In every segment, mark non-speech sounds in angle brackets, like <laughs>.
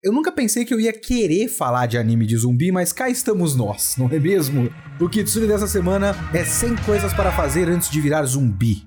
Eu nunca pensei que eu ia querer falar de anime de zumbi, mas cá estamos nós, não é mesmo? O Kitsune dessa semana é 100 coisas para fazer antes de virar zumbi.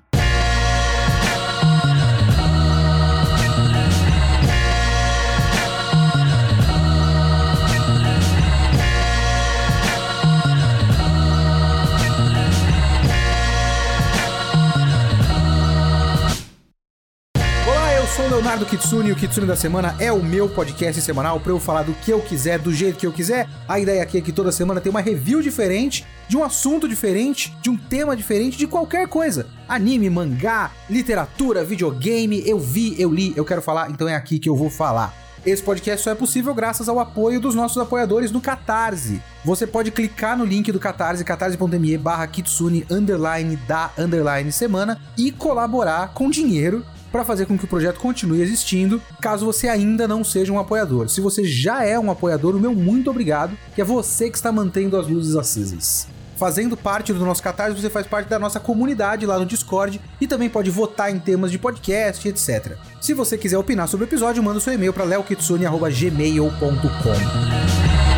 Leonardo Kitsune o Kitsune da Semana é o meu podcast semanal para eu falar do que eu quiser, do jeito que eu quiser. A ideia aqui é que toda semana tem uma review diferente, de um assunto diferente, de um tema diferente, de qualquer coisa. Anime, mangá, literatura, videogame, eu vi, eu li, eu quero falar, então é aqui que eu vou falar. Esse podcast só é possível graças ao apoio dos nossos apoiadores no Catarse. Você pode clicar no link do Catarse, catarse.me barra kitsune, underline, da, underline, semana, e colaborar com dinheiro para fazer com que o projeto continue existindo, caso você ainda não seja um apoiador. Se você já é um apoiador, o meu muito obrigado, que é você que está mantendo as luzes acesas. Fazendo parte do nosso Catarse, você faz parte da nossa comunidade lá no Discord e também pode votar em temas de podcast, etc. Se você quiser opinar sobre o episódio, manda seu e-mail para leokitsune.gmail.com.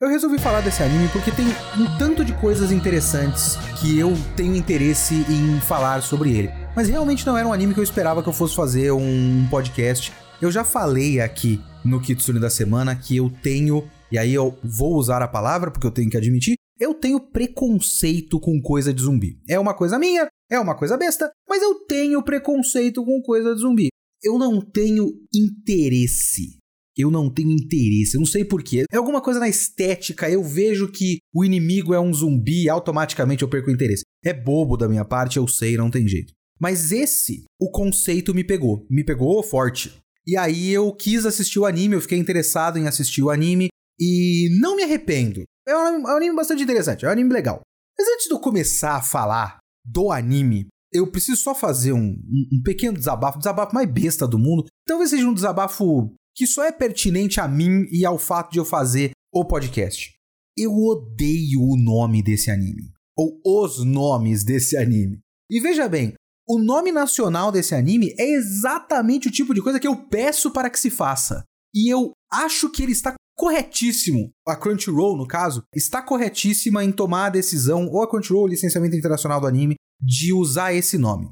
Eu resolvi falar desse anime porque tem um tanto de coisas interessantes que eu tenho interesse em falar sobre ele. Mas realmente não era um anime que eu esperava que eu fosse fazer um podcast. Eu já falei aqui no Kitsune da semana que eu tenho, e aí eu vou usar a palavra porque eu tenho que admitir, eu tenho preconceito com coisa de zumbi. É uma coisa minha, é uma coisa besta, mas eu tenho preconceito com coisa de zumbi. Eu não tenho interesse eu não tenho interesse, eu não sei porquê. É alguma coisa na estética, eu vejo que o inimigo é um zumbi e automaticamente eu perco o interesse. É bobo da minha parte, eu sei, não tem jeito. Mas esse, o conceito me pegou, me pegou forte. E aí eu quis assistir o anime, eu fiquei interessado em assistir o anime e não me arrependo. É um, é um anime bastante interessante, é um anime legal. Mas antes de eu começar a falar do anime, eu preciso só fazer um, um, um pequeno desabafo, desabafo mais besta do mundo. Talvez seja um desabafo que só é pertinente a mim e ao fato de eu fazer o podcast. Eu odeio o nome desse anime. Ou os nomes desse anime. E veja bem, o nome nacional desse anime é exatamente o tipo de coisa que eu peço para que se faça. E eu acho que ele está corretíssimo. A Crunchyroll, no caso, está corretíssima em tomar a decisão, ou a Crunchyroll, o licenciamento internacional do anime, de usar esse nome.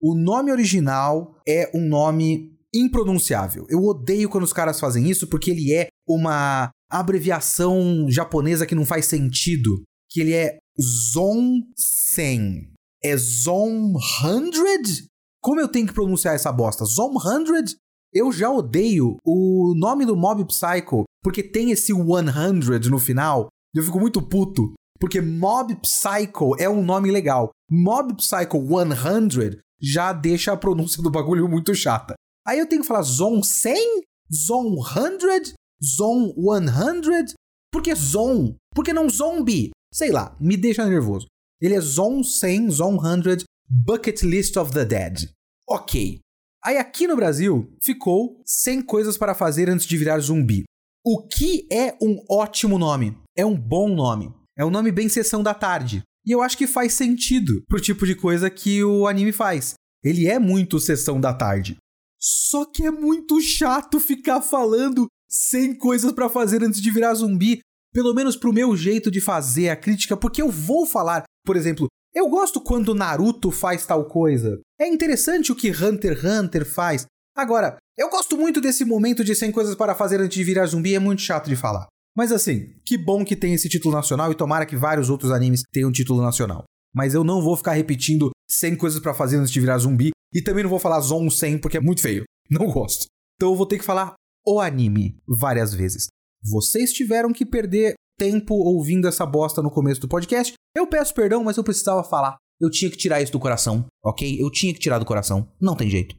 O nome original é um nome impronunciável. Eu odeio quando os caras fazem isso porque ele é uma abreviação japonesa que não faz sentido. Que ele é Zon-sen. É Zon 100? Como eu tenho que pronunciar essa bosta? Zon 100? Eu já odeio o nome do Mob Psycho porque tem esse 100 no final. Eu fico muito puto. Porque Mob Psycho é um nome legal. Mob Psycho 100 já deixa a pronúncia do bagulho muito chata. Aí eu tenho que falar Zone 100? Zone 100? Zone 100? Por que Zone? Por que não Zombie? Sei lá, me deixa nervoso. Ele é Zone 100, Zone 100, Bucket List of the Dead. Ok. Aí aqui no Brasil ficou 100 coisas para fazer antes de virar zumbi. O que é um ótimo nome? É um bom nome. É um nome bem sessão da tarde. E eu acho que faz sentido pro tipo de coisa que o anime faz. Ele é muito sessão da tarde. Só que é muito chato ficar falando sem coisas para fazer antes de virar zumbi. Pelo menos pro meu jeito de fazer a crítica, porque eu vou falar, por exemplo, eu gosto quando Naruto faz tal coisa. É interessante o que Hunter x Hunter faz. Agora, eu gosto muito desse momento de 100 coisas para fazer antes de virar zumbi, é muito chato de falar. Mas assim, que bom que tem esse título nacional e tomara que vários outros animes tenham título nacional. Mas eu não vou ficar repetindo 100 coisas para fazer antes de virar zumbi, e também não vou falar Zone 100 porque é muito feio. Não gosto. Então eu vou ter que falar o anime várias vezes. Vocês tiveram que perder tempo ouvindo essa bosta no começo do podcast. Eu peço perdão, mas eu precisava falar. Eu tinha que tirar isso do coração, ok? Eu tinha que tirar do coração. Não tem jeito.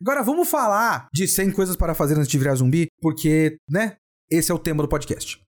Agora vamos falar de 100 coisas para fazer antes de virar zumbi, porque, né? Esse é o tema do podcast.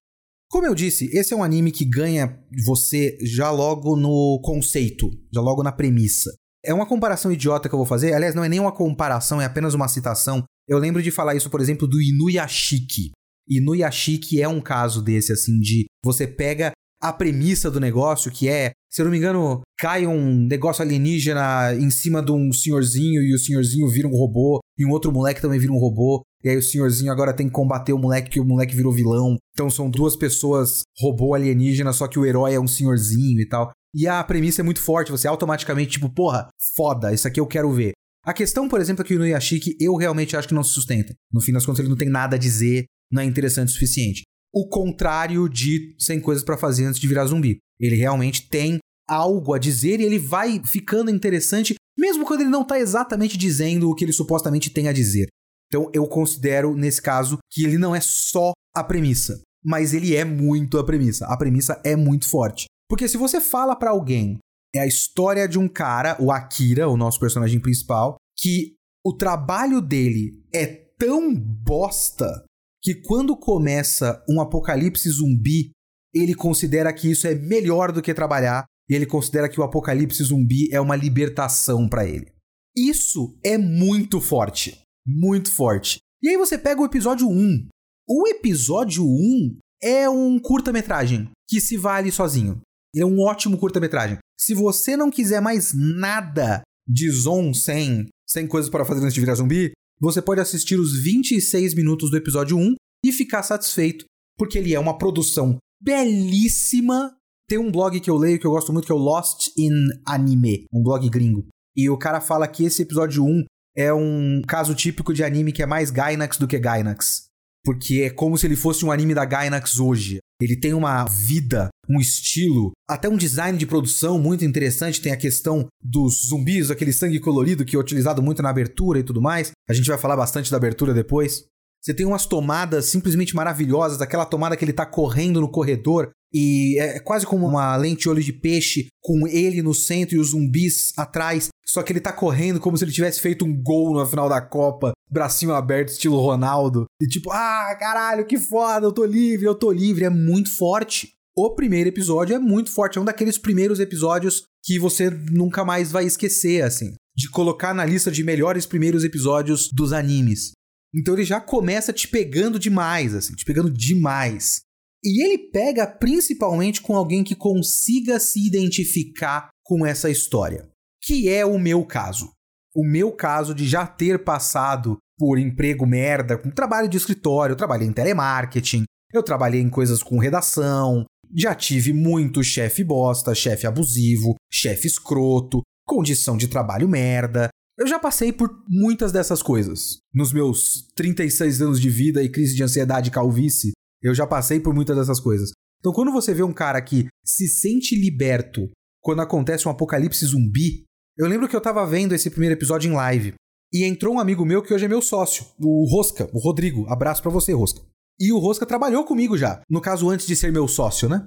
Como eu disse, esse é um anime que ganha você já logo no conceito, já logo na premissa. É uma comparação idiota que eu vou fazer. Aliás, não é nem uma comparação, é apenas uma citação. Eu lembro de falar isso, por exemplo, do Inuyashiki. Inuyashiki é um caso desse, assim, de você pega a premissa do negócio, que é, se eu não me engano, cai um negócio alienígena em cima de um senhorzinho e o senhorzinho vira um robô, e um outro moleque também vira um robô, e aí o senhorzinho agora tem que combater o moleque que o moleque virou vilão. Então são duas pessoas robô alienígena, só que o herói é um senhorzinho e tal. E a premissa é muito forte, você automaticamente, tipo, porra, foda, isso aqui eu quero ver. A questão, por exemplo, é que o Inuyashiki eu realmente acho que não se sustenta. No fim das contas, ele não tem nada a dizer, não é interessante o suficiente o contrário de 100 coisas para fazer antes de virar zumbi. Ele realmente tem algo a dizer e ele vai ficando interessante, mesmo quando ele não tá exatamente dizendo o que ele supostamente tem a dizer. Então eu considero, nesse caso, que ele não é só a premissa, mas ele é muito a premissa. A premissa é muito forte. Porque se você fala para alguém, é a história de um cara, o Akira, o nosso personagem principal, que o trabalho dele é tão bosta que quando começa um apocalipse zumbi, ele considera que isso é melhor do que trabalhar e ele considera que o apocalipse zumbi é uma libertação para ele. Isso é muito forte, muito forte. E aí você pega o episódio 1. O episódio 1 é um curta-metragem que se vale sozinho. Ele é um ótimo curta-metragem. Se você não quiser mais nada de Zon 100, 100 coisas para fazer antes de virar zumbi, você pode assistir os 26 minutos do episódio 1 e ficar satisfeito, porque ele é uma produção belíssima. Tem um blog que eu leio que eu gosto muito que é o Lost in Anime, um blog gringo. E o cara fala que esse episódio 1 é um caso típico de anime que é mais Gainax do que Gainax. Porque é como se ele fosse um anime da Gainax hoje. Ele tem uma vida, um estilo, até um design de produção muito interessante. Tem a questão dos zumbis, aquele sangue colorido que é utilizado muito na abertura e tudo mais. A gente vai falar bastante da abertura depois. Você tem umas tomadas simplesmente maravilhosas, aquela tomada que ele tá correndo no corredor e é quase como uma lente olho de peixe com ele no centro e os zumbis atrás. Só que ele tá correndo como se ele tivesse feito um gol na final da Copa, bracinho aberto, estilo Ronaldo. E tipo, ah, caralho, que foda, eu tô livre, eu tô livre. É muito forte. O primeiro episódio é muito forte, é um daqueles primeiros episódios que você nunca mais vai esquecer, assim. De colocar na lista de melhores primeiros episódios dos animes. Então ele já começa te pegando demais, assim, te pegando demais. E ele pega principalmente com alguém que consiga se identificar com essa história, que é o meu caso. O meu caso de já ter passado por emprego merda, com trabalho de escritório, eu trabalhei em telemarketing, eu trabalhei em coisas com redação, já tive muito chefe bosta, chefe abusivo, chefe escroto, condição de trabalho merda, eu já passei por muitas dessas coisas. Nos meus 36 anos de vida e crise de ansiedade e calvície, eu já passei por muitas dessas coisas. Então, quando você vê um cara que se sente liberto quando acontece um apocalipse zumbi, eu lembro que eu tava vendo esse primeiro episódio em live e entrou um amigo meu que hoje é meu sócio, o Rosca, o Rodrigo. Abraço para você, Rosca. E o Rosca trabalhou comigo já, no caso antes de ser meu sócio, né?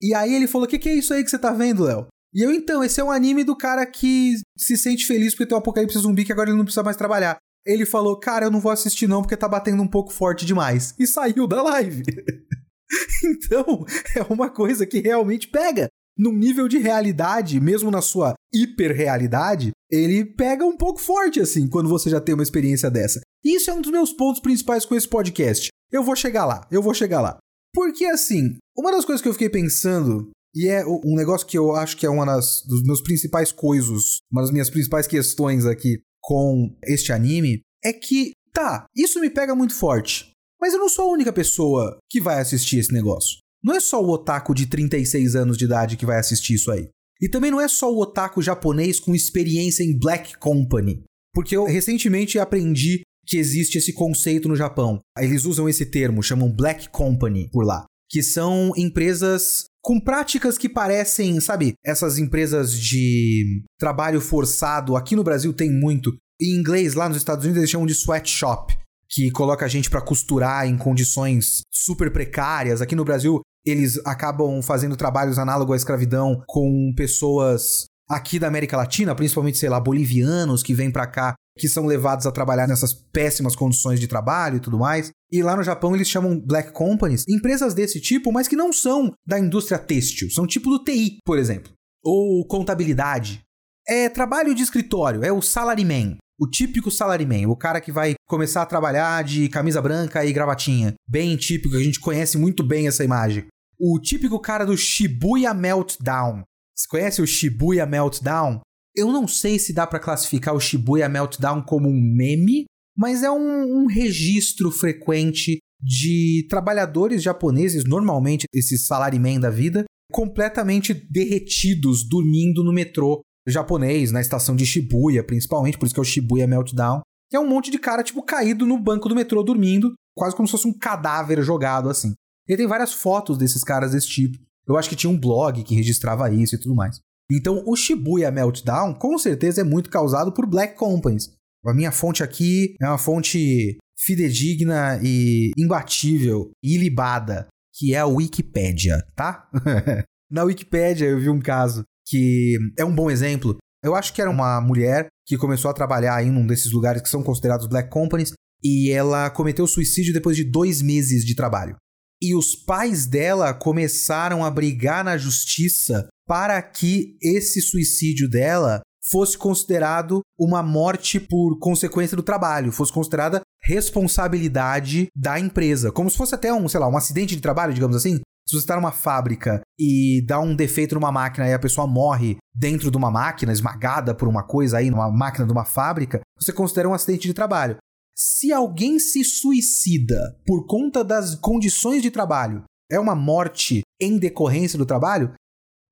E aí ele falou: "O que, que é isso aí que você tá vendo, Léo?" E eu, então, esse é um anime do cara que se sente feliz porque tem um apocalipse zumbi que agora ele não precisa mais trabalhar. Ele falou, cara, eu não vou assistir não porque tá batendo um pouco forte demais. E saiu da live. <laughs> então, <laughs> é uma coisa que realmente pega. Num nível de realidade, mesmo na sua hiperrealidade, ele pega um pouco forte, assim, quando você já tem uma experiência dessa. Isso é um dos meus pontos principais com esse podcast. Eu vou chegar lá, eu vou chegar lá. Porque, assim, uma das coisas que eu fiquei pensando e é um negócio que eu acho que é uma das, dos meus principais coisas, uma das minhas principais questões aqui com este anime, é que, tá, isso me pega muito forte. Mas eu não sou a única pessoa que vai assistir esse negócio. Não é só o otaku de 36 anos de idade que vai assistir isso aí. E também não é só o otaku japonês com experiência em Black Company. Porque eu recentemente aprendi que existe esse conceito no Japão. Eles usam esse termo, chamam Black Company por lá. Que são empresas com práticas que parecem, sabe, essas empresas de trabalho forçado, aqui no Brasil tem muito. Em inglês, lá nos Estados Unidos, eles chamam de sweatshop, que coloca a gente para costurar em condições super precárias. Aqui no Brasil, eles acabam fazendo trabalhos análogos à escravidão com pessoas aqui da América Latina, principalmente, sei lá, bolivianos que vêm para cá, que são levados a trabalhar nessas péssimas condições de trabalho e tudo mais. E lá no Japão eles chamam black companies, empresas desse tipo, mas que não são da indústria têxtil, são tipo do TI, por exemplo, ou contabilidade. É trabalho de escritório, é o salaryman, o típico salaryman, o cara que vai começar a trabalhar de camisa branca e gravatinha. Bem típico, a gente conhece muito bem essa imagem. O típico cara do Shibuya Meltdown. Você conhece o Shibuya Meltdown? Eu não sei se dá para classificar o Shibuya Meltdown como um meme, mas é um, um registro frequente de trabalhadores japoneses, normalmente esses salarymen da vida, completamente derretidos, dormindo no metrô japonês, na estação de Shibuya, principalmente, por isso que é o Shibuya Meltdown. É um monte de cara, tipo, caído no banco do metrô, dormindo, quase como se fosse um cadáver jogado assim. E tem várias fotos desses caras desse tipo. Eu acho que tinha um blog que registrava isso e tudo mais. Então, o Shibuya Meltdown, com certeza, é muito causado por Black Companies. A minha fonte aqui é uma fonte fidedigna e imbatível, ilibada, que é a Wikipédia, tá? <laughs> Na Wikipédia eu vi um caso que é um bom exemplo. Eu acho que era uma mulher que começou a trabalhar em um desses lugares que são considerados Black Companies e ela cometeu suicídio depois de dois meses de trabalho. E os pais dela começaram a brigar na justiça para que esse suicídio dela fosse considerado uma morte por consequência do trabalho, fosse considerada responsabilidade da empresa, como se fosse até um, sei lá, um acidente de trabalho, digamos assim. Se você está numa fábrica e dá um defeito numa máquina e a pessoa morre dentro de uma máquina, esmagada por uma coisa aí, numa máquina de uma fábrica, você considera um acidente de trabalho. Se alguém se suicida por conta das condições de trabalho, é uma morte em decorrência do trabalho?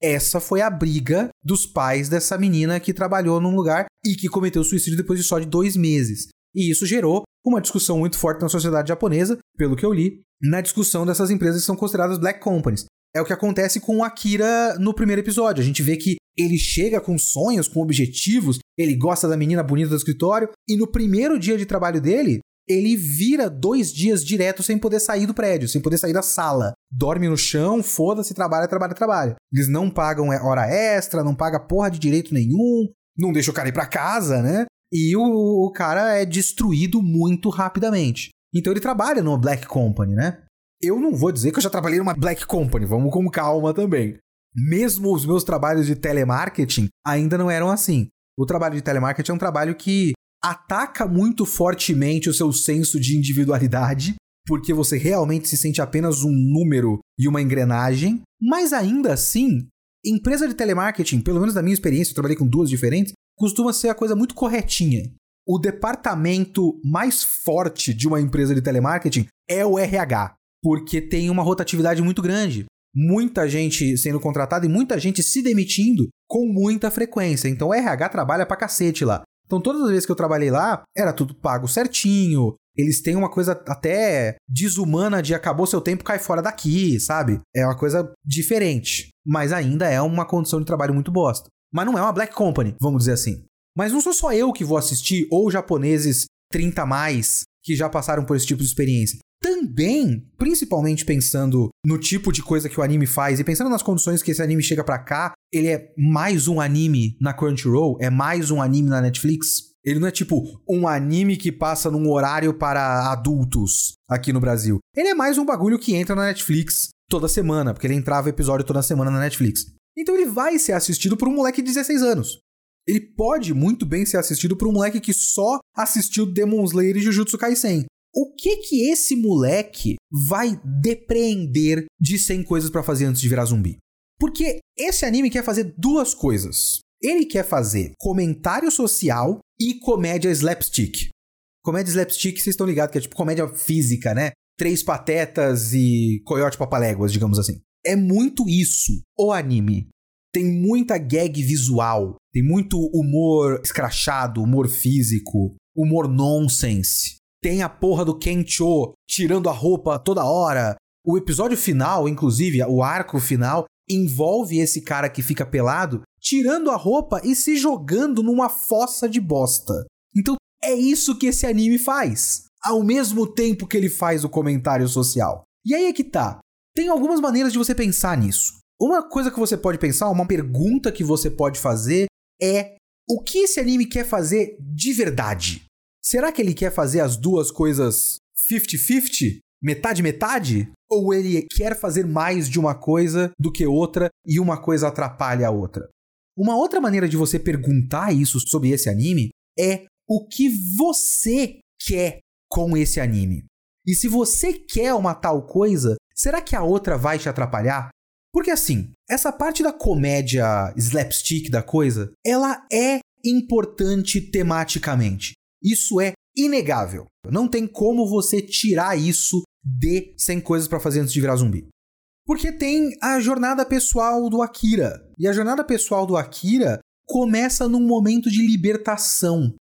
Essa foi a briga dos pais dessa menina que trabalhou num lugar e que cometeu suicídio depois de só de dois meses. E isso gerou uma discussão muito forte na sociedade japonesa, pelo que eu li, na discussão dessas empresas que são consideradas black companies. É o que acontece com o Akira no primeiro episódio. A gente vê que ele chega com sonhos, com objetivos, ele gosta da menina bonita do escritório, e no primeiro dia de trabalho dele, ele vira dois dias direto sem poder sair do prédio, sem poder sair da sala. Dorme no chão, foda-se, trabalha, trabalha, trabalha. Eles não pagam é, hora extra, não paga porra de direito nenhum, não deixa o cara ir pra casa, né? E o, o cara é destruído muito rapidamente. Então ele trabalha numa Black Company, né? Eu não vou dizer que eu já trabalhei numa Black Company, vamos com calma também. Mesmo os meus trabalhos de telemarketing ainda não eram assim. O trabalho de telemarketing é um trabalho que ataca muito fortemente o seu senso de individualidade, porque você realmente se sente apenas um número e uma engrenagem, mas ainda assim, empresa de telemarketing, pelo menos na minha experiência, eu trabalhei com duas diferentes, costuma ser a coisa muito corretinha. O departamento mais forte de uma empresa de telemarketing é o RH porque tem uma rotatividade muito grande. Muita gente sendo contratada e muita gente se demitindo com muita frequência. Então o RH trabalha pra cacete lá. Então todas as vezes que eu trabalhei lá, era tudo pago certinho. Eles têm uma coisa até desumana de acabou seu tempo, cai fora daqui, sabe? É uma coisa diferente. Mas ainda é uma condição de trabalho muito bosta. Mas não é uma black company, vamos dizer assim. Mas não sou só eu que vou assistir, ou japoneses 30 mais que já passaram por esse tipo de experiência também, principalmente pensando no tipo de coisa que o anime faz e pensando nas condições que esse anime chega para cá, ele é mais um anime na Crunchyroll, é mais um anime na Netflix. Ele não é tipo um anime que passa num horário para adultos aqui no Brasil. Ele é mais um bagulho que entra na Netflix toda semana, porque ele entrava episódio toda semana na Netflix. Então ele vai ser assistido por um moleque de 16 anos. Ele pode muito bem ser assistido por um moleque que só assistiu Demon Slayer e Jujutsu Kaisen o que que esse moleque vai depreender de 100 coisas para fazer antes de virar zumbi? Porque esse anime quer fazer duas coisas. Ele quer fazer comentário social e comédia slapstick. Comédia slapstick, vocês estão ligados que é tipo comédia física, né? Três patetas e coiote papaléguas, digamos assim. É muito isso o anime. Tem muita gag visual, tem muito humor escrachado, humor físico, humor nonsense. Tem a porra do Kencho tirando a roupa toda hora. O episódio final, inclusive, o arco final, envolve esse cara que fica pelado tirando a roupa e se jogando numa fossa de bosta. Então é isso que esse anime faz, ao mesmo tempo que ele faz o comentário social. E aí é que tá. Tem algumas maneiras de você pensar nisso. Uma coisa que você pode pensar, uma pergunta que você pode fazer é: o que esse anime quer fazer de verdade? Será que ele quer fazer as duas coisas 50-50? Metade, metade? Ou ele quer fazer mais de uma coisa do que outra e uma coisa atrapalha a outra? Uma outra maneira de você perguntar isso sobre esse anime é o que você quer com esse anime. E se você quer uma tal coisa, será que a outra vai te atrapalhar? Porque assim, essa parte da comédia slapstick da coisa, ela é importante tematicamente. Isso é inegável. Não tem como você tirar isso de 100 coisas para fazer antes de virar zumbi. Porque tem a jornada pessoal do Akira. E a jornada pessoal do Akira começa num momento de libertação.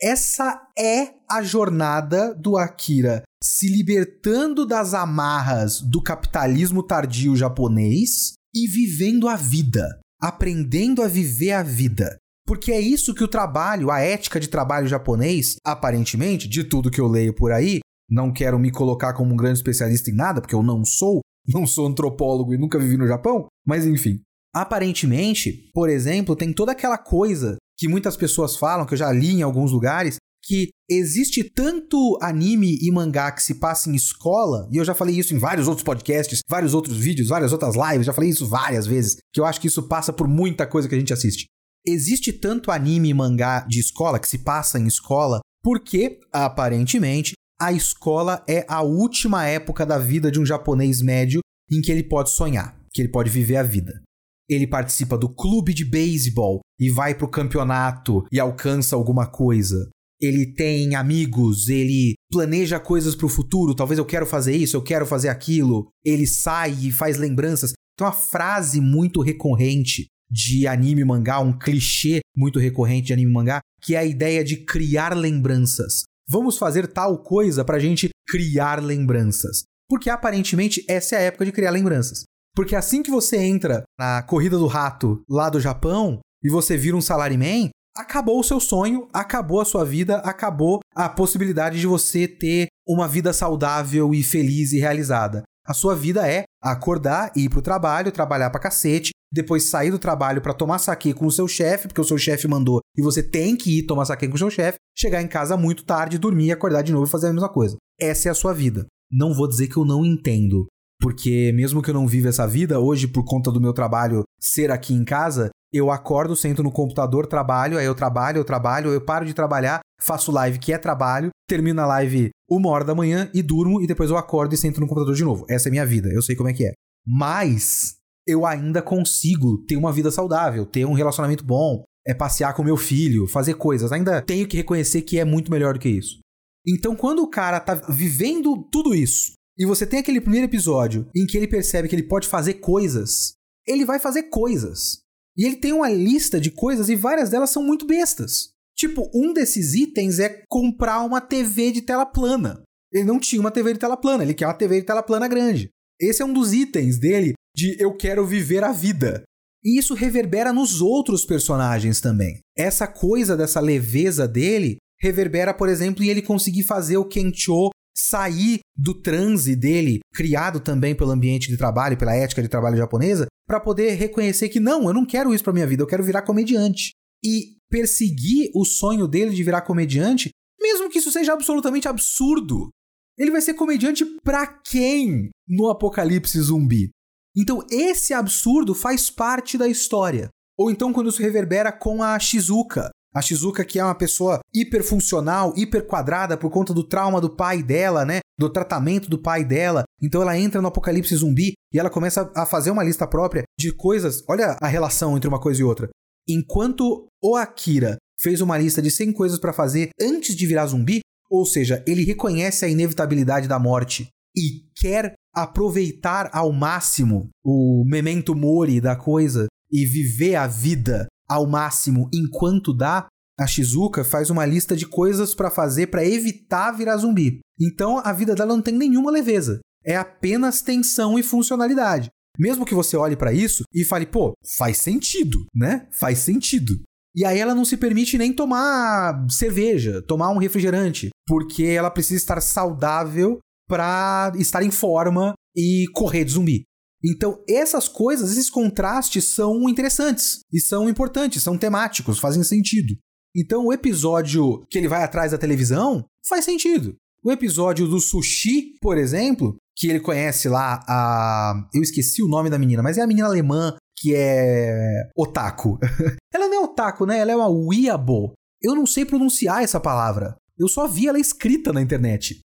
Essa é a jornada do Akira se libertando das amarras do capitalismo tardio japonês e vivendo a vida, aprendendo a viver a vida. Porque é isso que o trabalho, a ética de trabalho japonês, aparentemente, de tudo que eu leio por aí, não quero me colocar como um grande especialista em nada, porque eu não sou, <laughs> não sou antropólogo e nunca vivi no Japão, mas enfim. Aparentemente, por exemplo, tem toda aquela coisa que muitas pessoas falam, que eu já li em alguns lugares, que existe tanto anime e mangá que se passa em escola, e eu já falei isso em vários outros podcasts, vários outros vídeos, várias outras lives, já falei isso várias vezes, que eu acho que isso passa por muita coisa que a gente assiste. Existe tanto anime e mangá de escola que se passa em escola porque, aparentemente, a escola é a última época da vida de um japonês médio em que ele pode sonhar, que ele pode viver a vida. Ele participa do clube de beisebol e vai pro campeonato e alcança alguma coisa. Ele tem amigos, ele planeja coisas pro futuro, talvez eu quero fazer isso, eu quero fazer aquilo. Ele sai e faz lembranças. Tem uma frase muito recorrente de anime mangá, um clichê muito recorrente de anime mangá, que é a ideia de criar lembranças. Vamos fazer tal coisa pra gente criar lembranças. Porque aparentemente essa é a época de criar lembranças. Porque assim que você entra na corrida do rato lá do Japão e você vira um salaryman, acabou o seu sonho, acabou a sua vida, acabou a possibilidade de você ter uma vida saudável e feliz e realizada. A sua vida é acordar, ir pro trabalho, trabalhar pra cacete, depois sair do trabalho para tomar saque com o seu chefe, porque o seu chefe mandou e você tem que ir tomar saque com o seu chefe, chegar em casa muito tarde, dormir, acordar de novo e fazer a mesma coisa. Essa é a sua vida. Não vou dizer que eu não entendo, porque mesmo que eu não viva essa vida, hoje por conta do meu trabalho ser aqui em casa, eu acordo, sento no computador, trabalho, aí eu trabalho, eu trabalho, eu paro de trabalhar, faço live que é trabalho, termino a live uma hora da manhã e durmo e depois eu acordo e sento no computador de novo. Essa é a minha vida, eu sei como é que é. Mas eu ainda consigo ter uma vida saudável, ter um relacionamento bom, é passear com meu filho, fazer coisas. Ainda tenho que reconhecer que é muito melhor do que isso. Então, quando o cara tá vivendo tudo isso, e você tem aquele primeiro episódio em que ele percebe que ele pode fazer coisas, ele vai fazer coisas. E ele tem uma lista de coisas e várias delas são muito bestas. Tipo, um desses itens é comprar uma TV de tela plana. Ele não tinha uma TV de tela plana, ele quer uma TV de tela plana grande. Esse é um dos itens dele de eu quero viver a vida. E isso reverbera nos outros personagens também. Essa coisa dessa leveza dele reverbera, por exemplo, em ele conseguir fazer o Kencho sair do transe dele, criado também pelo ambiente de trabalho, pela ética de trabalho japonesa, para poder reconhecer que não, eu não quero isso para minha vida, eu quero virar comediante. E perseguir o sonho dele de virar comediante, mesmo que isso seja absolutamente absurdo. Ele vai ser comediante pra quem no apocalipse zumbi? Então esse absurdo faz parte da história. Ou então quando isso reverbera com a Shizuka. A Shizuka que é uma pessoa hiperfuncional, hiperquadrada por conta do trauma do pai dela, né? Do tratamento do pai dela. Então ela entra no apocalipse zumbi e ela começa a fazer uma lista própria de coisas. Olha a relação entre uma coisa e outra. Enquanto o Akira fez uma lista de 100 coisas para fazer antes de virar zumbi, ou seja, ele reconhece a inevitabilidade da morte e quer aproveitar ao máximo o memento mori da coisa e viver a vida ao máximo enquanto dá, a Shizuka faz uma lista de coisas para fazer para evitar virar zumbi. Então a vida dela não tem nenhuma leveza. É apenas tensão e funcionalidade. Mesmo que você olhe para isso e fale, pô, faz sentido, né? Faz sentido. E aí ela não se permite nem tomar cerveja, tomar um refrigerante, porque ela precisa estar saudável para estar em forma e correr de zumbi. Então, essas coisas, esses contrastes são interessantes e são importantes, são temáticos, fazem sentido. Então, o episódio que ele vai atrás da televisão faz sentido. O episódio do sushi, por exemplo, que ele conhece lá a. Eu esqueci o nome da menina, mas é a menina alemã que é otaku. <laughs> ela não é otaku, né? Ela é uma weeaboo. Eu não sei pronunciar essa palavra. Eu só vi ela escrita na internet.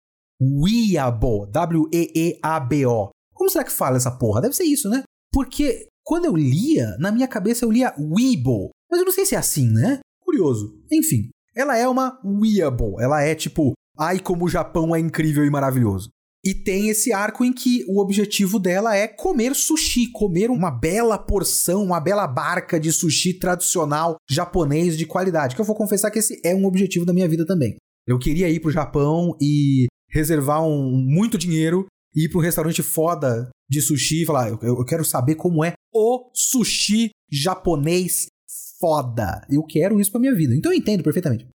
Weeabo, W-E-E-A-B-O. Como será que fala essa porra? Deve ser isso, né? Porque quando eu lia, na minha cabeça eu lia Weibo. Mas eu não sei se é assim, né? Curioso. Enfim, ela é uma Weeable. Ela é tipo, ai como o Japão é incrível e maravilhoso. E tem esse arco em que o objetivo dela é comer sushi, comer uma bela porção, uma bela barca de sushi tradicional japonês de qualidade. Que eu vou confessar que esse é um objetivo da minha vida também. Eu queria ir pro Japão e reservar um, muito dinheiro e ir para um restaurante foda de sushi e falar: eu, eu quero saber como é o sushi japonês foda. Eu quero isso pra minha vida. Então eu entendo perfeitamente.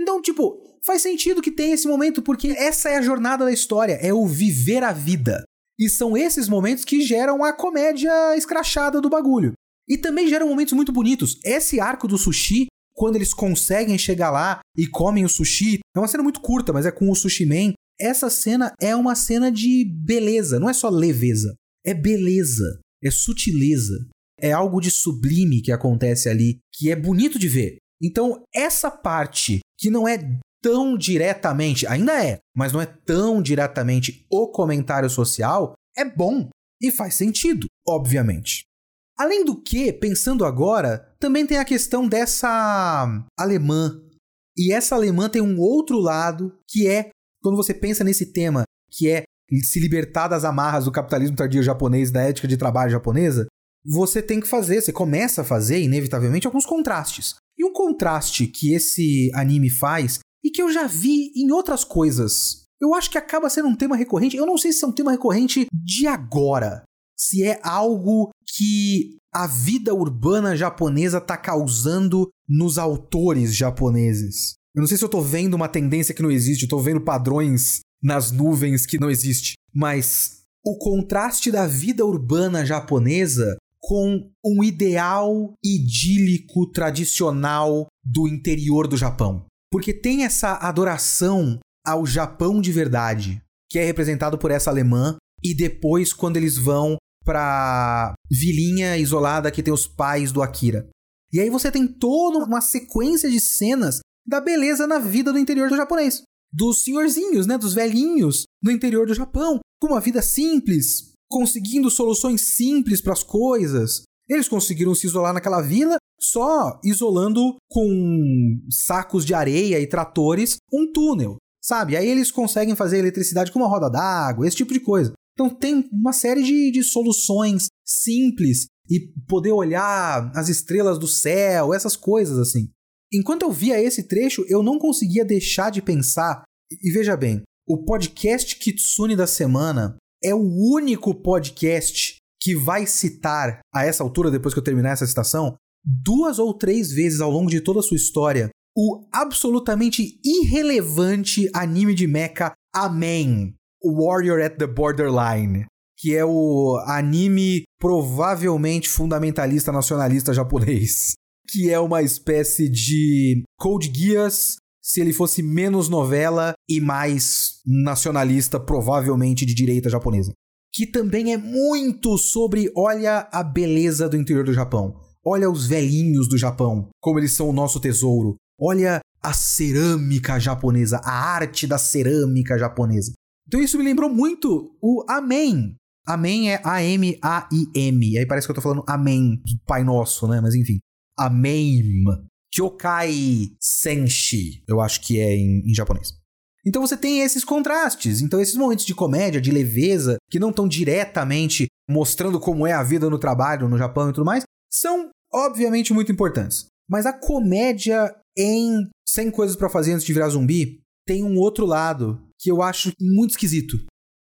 Então, tipo, faz sentido que tenha esse momento, porque essa é a jornada da história, é o viver a vida. E são esses momentos que geram a comédia escrachada do bagulho. E também geram momentos muito bonitos. Esse arco do sushi, quando eles conseguem chegar lá e comem o sushi, é uma cena muito curta, mas é com o sushi man. Essa cena é uma cena de beleza, não é só leveza. É beleza, é sutileza, é algo de sublime que acontece ali, que é bonito de ver. Então, essa parte que não é tão diretamente, ainda é, mas não é tão diretamente o comentário social, é bom e faz sentido, obviamente. Além do que, pensando agora, também tem a questão dessa alemã. E essa alemã tem um outro lado que é, quando você pensa nesse tema, que é se libertar das amarras do capitalismo tardio japonês, da ética de trabalho japonesa, você tem que fazer, você começa a fazer, inevitavelmente, alguns contrastes. E um contraste que esse anime faz, e que eu já vi em outras coisas, eu acho que acaba sendo um tema recorrente. Eu não sei se é um tema recorrente de agora, se é algo que a vida urbana japonesa está causando nos autores japoneses. Eu não sei se eu tô vendo uma tendência que não existe, tô vendo padrões nas nuvens que não existe, mas o contraste da vida urbana japonesa com um ideal idílico tradicional do interior do Japão. Porque tem essa adoração ao Japão de verdade, que é representado por essa alemã, e depois quando eles vão pra vilinha isolada que tem os pais do Akira. E aí você tem toda uma sequência de cenas da beleza na vida do interior do japonês. Dos senhorzinhos, né, dos velhinhos no interior do Japão, com uma vida simples, conseguindo soluções simples para as coisas. Eles conseguiram se isolar naquela vila só isolando com sacos de areia e tratores um túnel, sabe? Aí eles conseguem fazer eletricidade com uma roda d'água, esse tipo de coisa. Então tem uma série de, de soluções simples e poder olhar as estrelas do céu, essas coisas assim. Enquanto eu via esse trecho, eu não conseguia deixar de pensar. E veja bem, o podcast Kitsune da semana é o único podcast que vai citar, a essa altura, depois que eu terminar essa citação, duas ou três vezes ao longo de toda a sua história, o absolutamente irrelevante anime de mecha Amen, Warrior at the Borderline, que é o anime provavelmente fundamentalista nacionalista japonês, <laughs> que é uma espécie de Code Geass se ele fosse menos novela e mais nacionalista, provavelmente de direita japonesa. Que também é muito sobre olha a beleza do interior do Japão. Olha os velhinhos do Japão, como eles são o nosso tesouro. Olha a cerâmica japonesa, a arte da cerâmica japonesa. Então isso me lembrou muito o Amém. Amém é A-M-A-I-M. Aí parece que eu tô falando Amém, Pai Nosso, né? Mas enfim. Amém. Kyokai Senshi, eu acho que é em, em japonês. Então você tem esses contrastes. Então, esses momentos de comédia, de leveza, que não estão diretamente mostrando como é a vida no trabalho no Japão e tudo mais, são obviamente muito importantes. Mas a comédia em 100 Coisas para Fazer Antes de Virar Zumbi tem um outro lado que eu acho muito esquisito.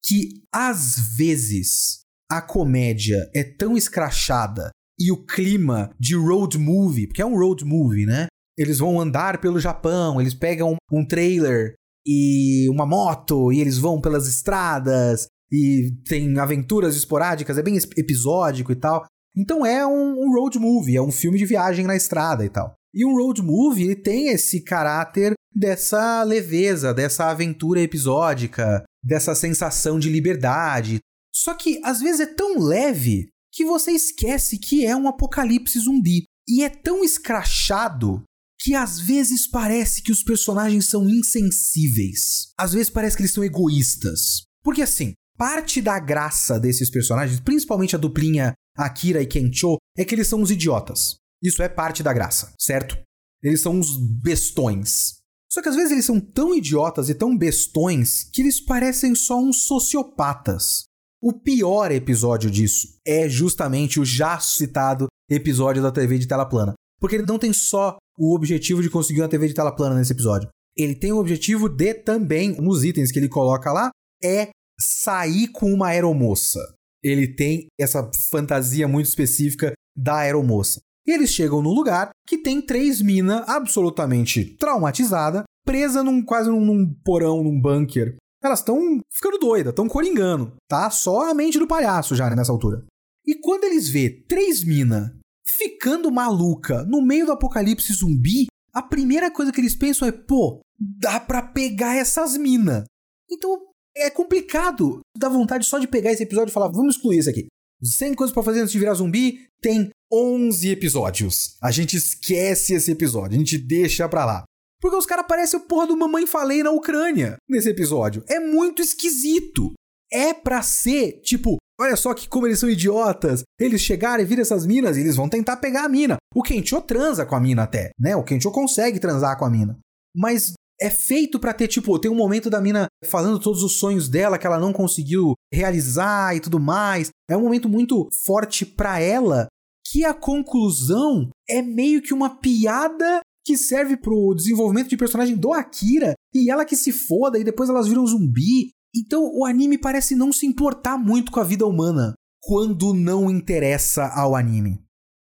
Que às vezes a comédia é tão escrachada e o clima de road movie, porque é um road movie, né? Eles vão andar pelo Japão, eles pegam um trailer e uma moto e eles vão pelas estradas e tem aventuras esporádicas, é bem episódico e tal. Então é um, um road movie, é um filme de viagem na estrada e tal. E um road movie tem esse caráter dessa leveza, dessa aventura episódica, dessa sensação de liberdade. Só que às vezes é tão leve que você esquece que é um apocalipse zumbi. E é tão escrachado que às vezes parece que os personagens são insensíveis. Às vezes parece que eles são egoístas. Porque assim, Parte da graça desses personagens, principalmente a duplinha Akira e Kencho, é que eles são uns idiotas. Isso é parte da graça, certo? Eles são uns bestões. Só que às vezes eles são tão idiotas e tão bestões que eles parecem só uns sociopatas. O pior episódio disso é justamente o já citado episódio da TV de tela plana. Porque ele não tem só o objetivo de conseguir uma TV de tela plana nesse episódio. Ele tem o objetivo de também, nos itens que ele coloca lá, é sair com uma aeromoça. Ele tem essa fantasia muito específica da aeromoça. E eles chegam num lugar que tem três minas absolutamente traumatizada, presa num quase num porão, num bunker. Elas estão ficando doidas, estão coringando, tá? Só a mente do palhaço já nessa altura. E quando eles vê três minas ficando maluca no meio do apocalipse zumbi, a primeira coisa que eles pensam é, pô, dá pra pegar essas minas. Então é complicado. Dá vontade só de pegar esse episódio e falar, vamos excluir isso aqui. 100 coisas para fazer antes de virar zumbi tem 11 episódios. A gente esquece esse episódio, a gente deixa pra lá. Porque os caras parecem o porra do Mamãe Falei na Ucrânia nesse episódio. É muito esquisito. É pra ser, tipo, olha só que como eles são idiotas. Eles chegarem e viram essas minas e eles vão tentar pegar a mina. O Kencho transa com a mina até, né? O Kencho consegue transar com a mina. Mas é feito para ter, tipo, tem um momento da mina falando todos os sonhos dela que ela não conseguiu realizar e tudo mais. É um momento muito forte para ela que a conclusão é meio que uma piada que serve pro desenvolvimento de personagem do Akira e ela que se foda e depois elas viram zumbi. Então o anime parece não se importar muito com a vida humana quando não interessa ao anime.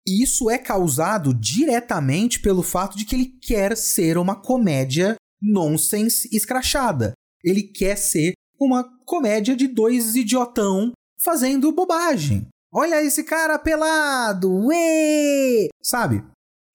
E isso é causado diretamente pelo fato de que ele quer ser uma comédia nonsense escrachada. Ele quer ser uma comédia de dois idiotão fazendo bobagem. Olha esse cara pelado, uê! Sabe?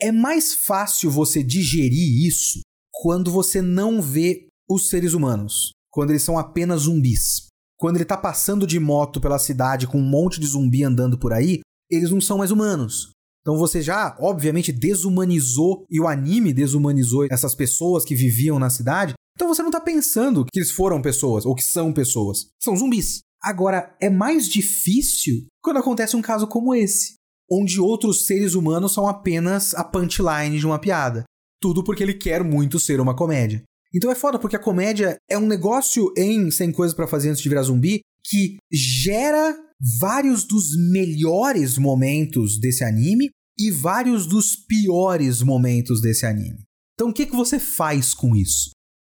É mais fácil você digerir isso quando você não vê os seres humanos, quando eles são apenas zumbis. Quando ele tá passando de moto pela cidade com um monte de zumbi andando por aí, eles não são mais humanos. Então você já, obviamente, desumanizou e o anime desumanizou essas pessoas que viviam na cidade. Então você não tá pensando que eles foram pessoas ou que são pessoas. São zumbis. Agora, é mais difícil quando acontece um caso como esse, onde outros seres humanos são apenas a punchline de uma piada. Tudo porque ele quer muito ser uma comédia. Então é foda, porque a comédia é um negócio em Sem Coisas para Fazer Antes de Virar Zumbi que gera vários dos melhores momentos desse anime e vários dos piores momentos desse anime. Então o que, que você faz com isso?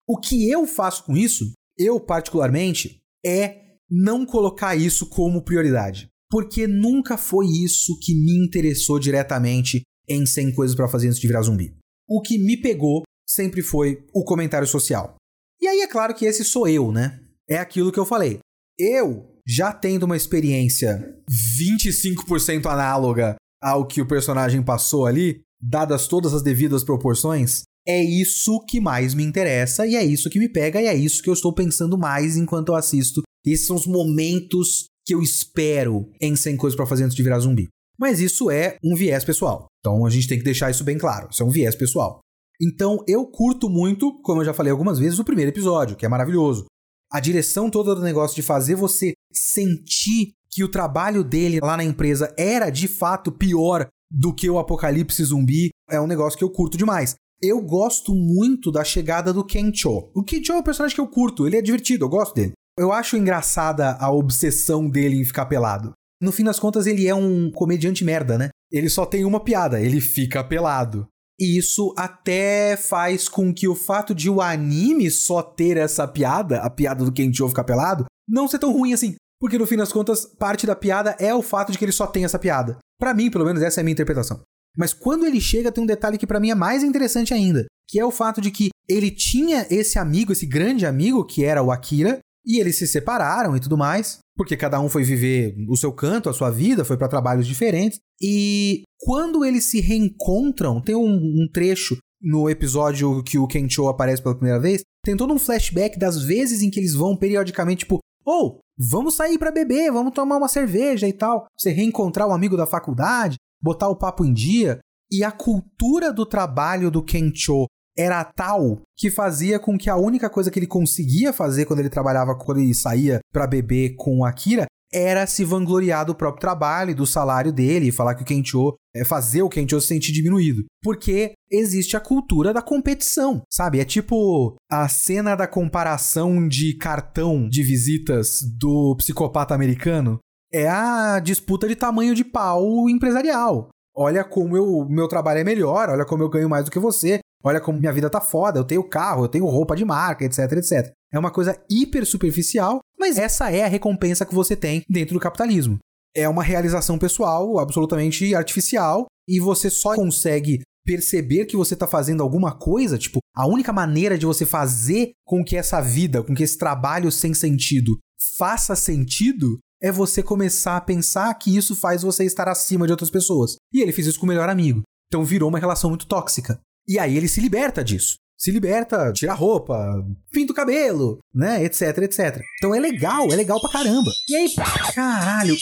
O que eu faço com isso, eu particularmente, é não colocar isso como prioridade. Porque nunca foi isso que me interessou diretamente em 100 coisas para fazer antes de virar zumbi. O que me pegou sempre foi o comentário social. E aí é claro que esse sou eu, né? É aquilo que eu falei. Eu, já tendo uma experiência 25% análoga ao que o personagem passou ali, dadas todas as devidas proporções, é isso que mais me interessa e é isso que me pega e é isso que eu estou pensando mais enquanto eu assisto esses são os momentos que eu espero em 100 coisas para fazer antes de virar zumbi. Mas isso é um viés pessoal. Então a gente tem que deixar isso bem claro. Isso é um viés pessoal. Então eu curto muito, como eu já falei algumas vezes, o primeiro episódio, que é maravilhoso. A direção toda do negócio de fazer você sentir que o trabalho dele lá na empresa era de fato pior do que o apocalipse zumbi é um negócio que eu curto demais. Eu gosto muito da chegada do Kencho. O Kencho é um personagem que eu curto, ele é divertido, eu gosto dele. Eu acho engraçada a obsessão dele em ficar pelado. No fim das contas, ele é um comediante merda, né? Ele só tem uma piada, ele fica pelado. E isso até faz com que o fato de o anime só ter essa piada, a piada do Kenjo ficar pelado, não ser tão ruim assim. Porque no fim das contas, parte da piada é o fato de que ele só tem essa piada. Para mim, pelo menos, essa é a minha interpretação. Mas quando ele chega, tem um detalhe que para mim é mais interessante ainda, que é o fato de que ele tinha esse amigo, esse grande amigo, que era o Akira, e eles se separaram e tudo mais, porque cada um foi viver o seu canto, a sua vida, foi para trabalhos diferentes. E quando eles se reencontram, tem um, um trecho no episódio que o Kencho aparece pela primeira vez, tem todo um flashback das vezes em que eles vão periodicamente, tipo, ou oh, vamos sair para beber, vamos tomar uma cerveja e tal. Você reencontrar o um amigo da faculdade, botar o papo em dia. E a cultura do trabalho do Kencho era tal que fazia com que a única coisa que ele conseguia fazer quando ele trabalhava, quando ele saía para beber com a Akira, era se vangloriar do próprio trabalho do salário dele e falar que o Kencho é fazer o Kencho se sentir diminuído. Porque existe a cultura da competição, sabe? É tipo a cena da comparação de cartão de visitas do psicopata americano. É a disputa de tamanho de pau empresarial. Olha como o meu trabalho é melhor, olha como eu ganho mais do que você, olha como minha vida tá foda, eu tenho carro, eu tenho roupa de marca, etc, etc. É uma coisa hiper superficial, mas essa é a recompensa que você tem dentro do capitalismo. É uma realização pessoal absolutamente artificial e você só consegue perceber que você está fazendo alguma coisa, tipo, a única maneira de você fazer com que essa vida, com que esse trabalho sem sentido faça sentido é você começar a pensar que isso faz você estar acima de outras pessoas. E ele fez isso com o melhor amigo. Então virou uma relação muito tóxica. E aí ele se liberta disso. Se liberta, tira a roupa, pinta o cabelo, né, etc, etc. Então é legal, é legal pra caramba. E aí, caralho,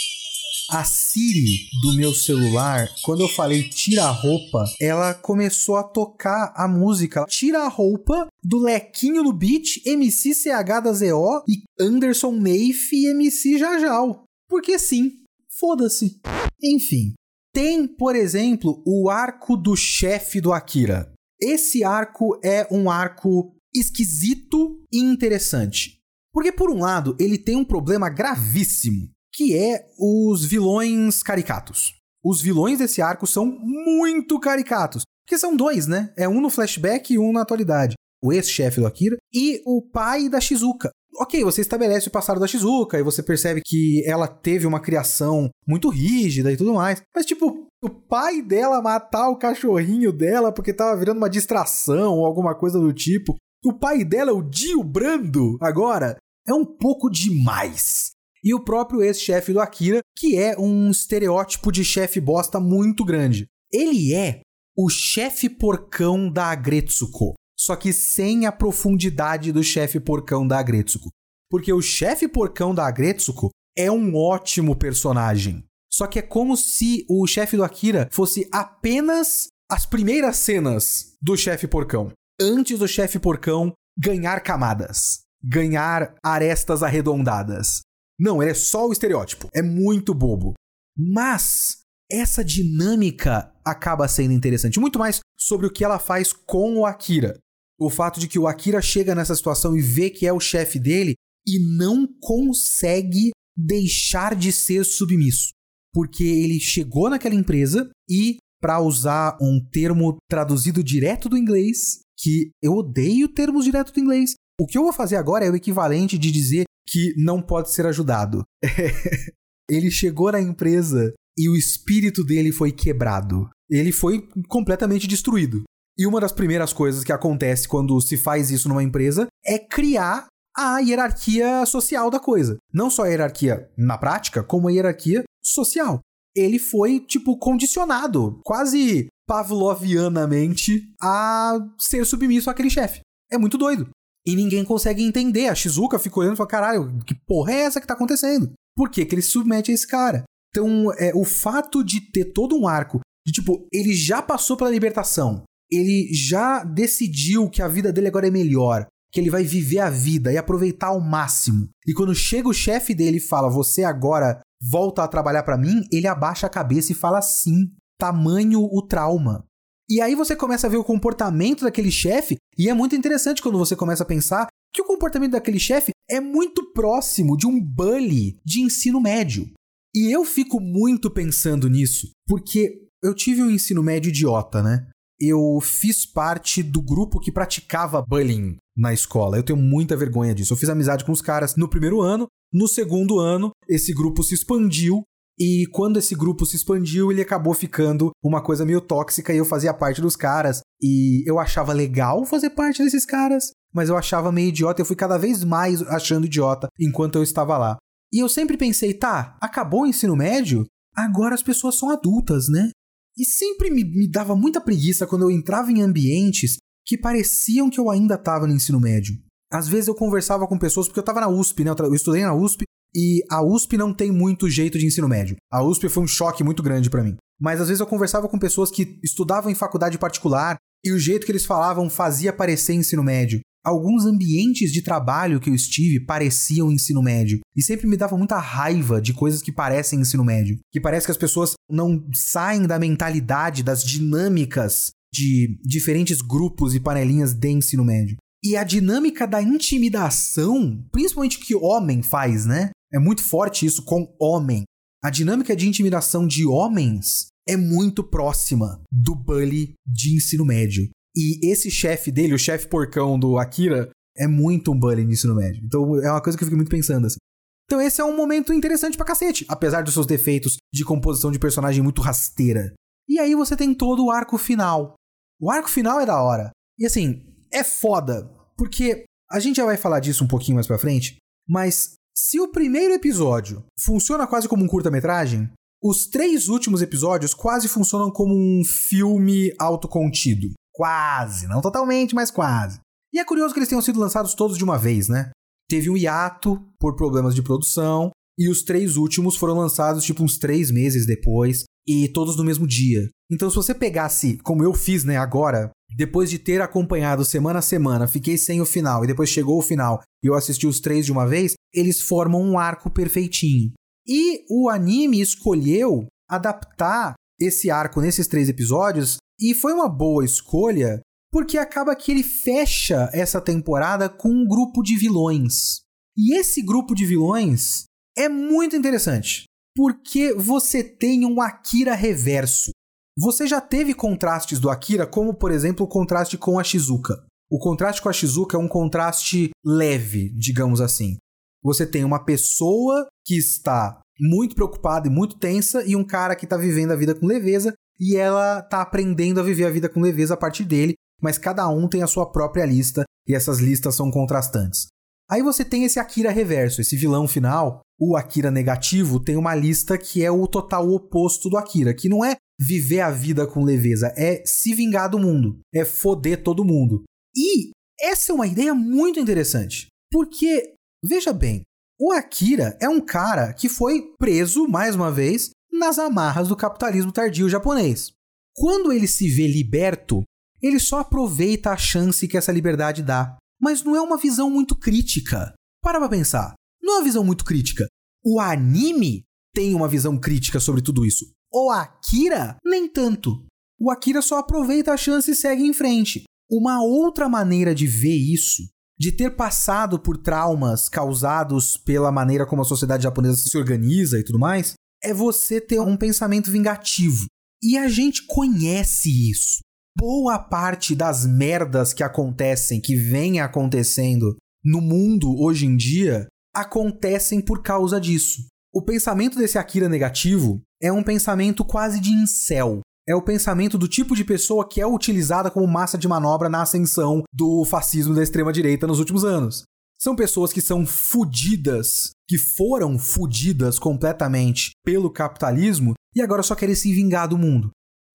a Siri do meu celular, quando eu falei tira a roupa, ela começou a tocar a música Tira a roupa do Lequinho no beat, MC CH da ZO e Anderson Neif e MC Jajal. Porque sim, foda-se. Enfim, tem, por exemplo, o arco do chefe do Akira. Esse arco é um arco esquisito e interessante. Porque, por um lado, ele tem um problema gravíssimo, que é os vilões caricatos. Os vilões desse arco são muito caricatos. Porque são dois, né? É um no flashback e um na atualidade. O ex-chefe do Akira e o pai da Shizuka. Ok, você estabelece o passado da Shizuka e você percebe que ela teve uma criação muito rígida e tudo mais. Mas, tipo, o pai dela matar o cachorrinho dela porque tava virando uma distração ou alguma coisa do tipo. O pai dela é o Dio Brando agora. É um pouco demais. E o próprio ex-chefe do Akira, que é um estereótipo de chefe bosta muito grande. Ele é o chefe porcão da Agretsuko só que sem a profundidade do chefe porcão da Agretsuko. Porque o chefe porcão da Agretsuko é um ótimo personagem. Só que é como se o chefe do Akira fosse apenas as primeiras cenas do chefe porcão. Antes do chefe porcão ganhar camadas, ganhar arestas arredondadas. Não, ele é só o estereótipo. É muito bobo. Mas essa dinâmica acaba sendo interessante. Muito mais sobre o que ela faz com o Akira o fato de que o Akira chega nessa situação e vê que é o chefe dele e não consegue deixar de ser submisso. Porque ele chegou naquela empresa e, para usar um termo traduzido direto do inglês, que eu odeio termos direto do inglês, o que eu vou fazer agora é o equivalente de dizer que não pode ser ajudado. <laughs> ele chegou na empresa e o espírito dele foi quebrado. Ele foi completamente destruído. E uma das primeiras coisas que acontece quando se faz isso numa empresa é criar a hierarquia social da coisa. Não só a hierarquia na prática, como a hierarquia social. Ele foi, tipo, condicionado, quase pavlovianamente, a ser submisso àquele chefe. É muito doido. E ninguém consegue entender. A Shizuka ficou olhando e falou: caralho, que porra é essa que tá acontecendo? Por que, que ele se submete a esse cara? Então, é, o fato de ter todo um arco de tipo, ele já passou pela libertação, ele já decidiu que a vida dele agora é melhor, que ele vai viver a vida e aproveitar ao máximo. E quando chega o chefe dele e fala: "Você agora volta a trabalhar para mim", ele abaixa a cabeça e fala sim. Tamanho o trauma. E aí você começa a ver o comportamento daquele chefe, e é muito interessante quando você começa a pensar que o comportamento daquele chefe é muito próximo de um bully de ensino médio. E eu fico muito pensando nisso, porque eu tive um ensino médio idiota, né? Eu fiz parte do grupo que praticava bullying na escola. Eu tenho muita vergonha disso. Eu fiz amizade com os caras no primeiro ano, no segundo ano, esse grupo se expandiu. E quando esse grupo se expandiu, ele acabou ficando uma coisa meio tóxica e eu fazia parte dos caras. E eu achava legal fazer parte desses caras, mas eu achava meio idiota. Eu fui cada vez mais achando idiota enquanto eu estava lá. E eu sempre pensei, tá, acabou o ensino médio? Agora as pessoas são adultas, né? E sempre me, me dava muita preguiça quando eu entrava em ambientes que pareciam que eu ainda estava no ensino médio. Às vezes eu conversava com pessoas, porque eu estava na USP, né? Eu estudei na USP e a USP não tem muito jeito de ensino médio. A USP foi um choque muito grande para mim. Mas às vezes eu conversava com pessoas que estudavam em faculdade particular E o jeito que eles falavam fazia parecer ensino médio. Alguns ambientes de trabalho que eu estive pareciam ensino médio. E sempre me dava muita raiva de coisas que parecem ensino médio. Que parece que as pessoas não saem da mentalidade, das dinâmicas de diferentes grupos e panelinhas de ensino médio. E a dinâmica da intimidação, principalmente que homem faz, né? É muito forte isso com homem. A dinâmica de intimidação de homens é muito próxima do bully de ensino médio. E esse chefe dele, o chefe porcão do Akira, é muito um bully de ensino médio. Então é uma coisa que eu fico muito pensando assim. Então esse é um momento interessante pra cacete, apesar dos seus defeitos de composição de personagem muito rasteira. E aí você tem todo o arco final. O arco final é da hora. E assim, é foda, porque a gente já vai falar disso um pouquinho mais pra frente, mas se o primeiro episódio funciona quase como um curta-metragem, os três últimos episódios quase funcionam como um filme autocontido. Quase, não totalmente, mas quase. E é curioso que eles tenham sido lançados todos de uma vez, né? Teve um hiato por problemas de produção, e os três últimos foram lançados tipo uns três meses depois, e todos no mesmo dia. Então, se você pegasse, como eu fiz, né, agora, depois de ter acompanhado semana a semana, fiquei sem o final, e depois chegou o final e eu assisti os três de uma vez, eles formam um arco perfeitinho. E o anime escolheu adaptar esse arco nesses três episódios e foi uma boa escolha porque acaba que ele fecha essa temporada com um grupo de vilões. E esse grupo de vilões é muito interessante porque você tem um Akira reverso. Você já teve contrastes do Akira, como por exemplo o contraste com a Shizuka. O contraste com a Shizuka é um contraste leve, digamos assim. Você tem uma pessoa que está muito preocupada e muito tensa e um cara que está vivendo a vida com leveza e ela está aprendendo a viver a vida com leveza a partir dele, mas cada um tem a sua própria lista e essas listas são contrastantes. Aí você tem esse Akira reverso, esse vilão final, o Akira negativo, tem uma lista que é o total oposto do Akira, que não é viver a vida com leveza, é se vingar do mundo, é foder todo mundo. E essa é uma ideia muito interessante, porque Veja bem, o Akira é um cara que foi preso, mais uma vez, nas amarras do capitalismo tardio japonês. Quando ele se vê liberto, ele só aproveita a chance que essa liberdade dá. Mas não é uma visão muito crítica. Para pra pensar. Não é uma visão muito crítica. O anime tem uma visão crítica sobre tudo isso. O Akira, nem tanto. O Akira só aproveita a chance e segue em frente. Uma outra maneira de ver isso de ter passado por traumas causados pela maneira como a sociedade japonesa se organiza e tudo mais, é você ter um pensamento vingativo. E a gente conhece isso. Boa parte das merdas que acontecem, que vem acontecendo no mundo hoje em dia, acontecem por causa disso. O pensamento desse Akira negativo é um pensamento quase de incel é o pensamento do tipo de pessoa que é utilizada como massa de manobra na ascensão do fascismo da extrema-direita nos últimos anos. São pessoas que são fudidas, que foram fudidas completamente pelo capitalismo e agora só querem se vingar do mundo.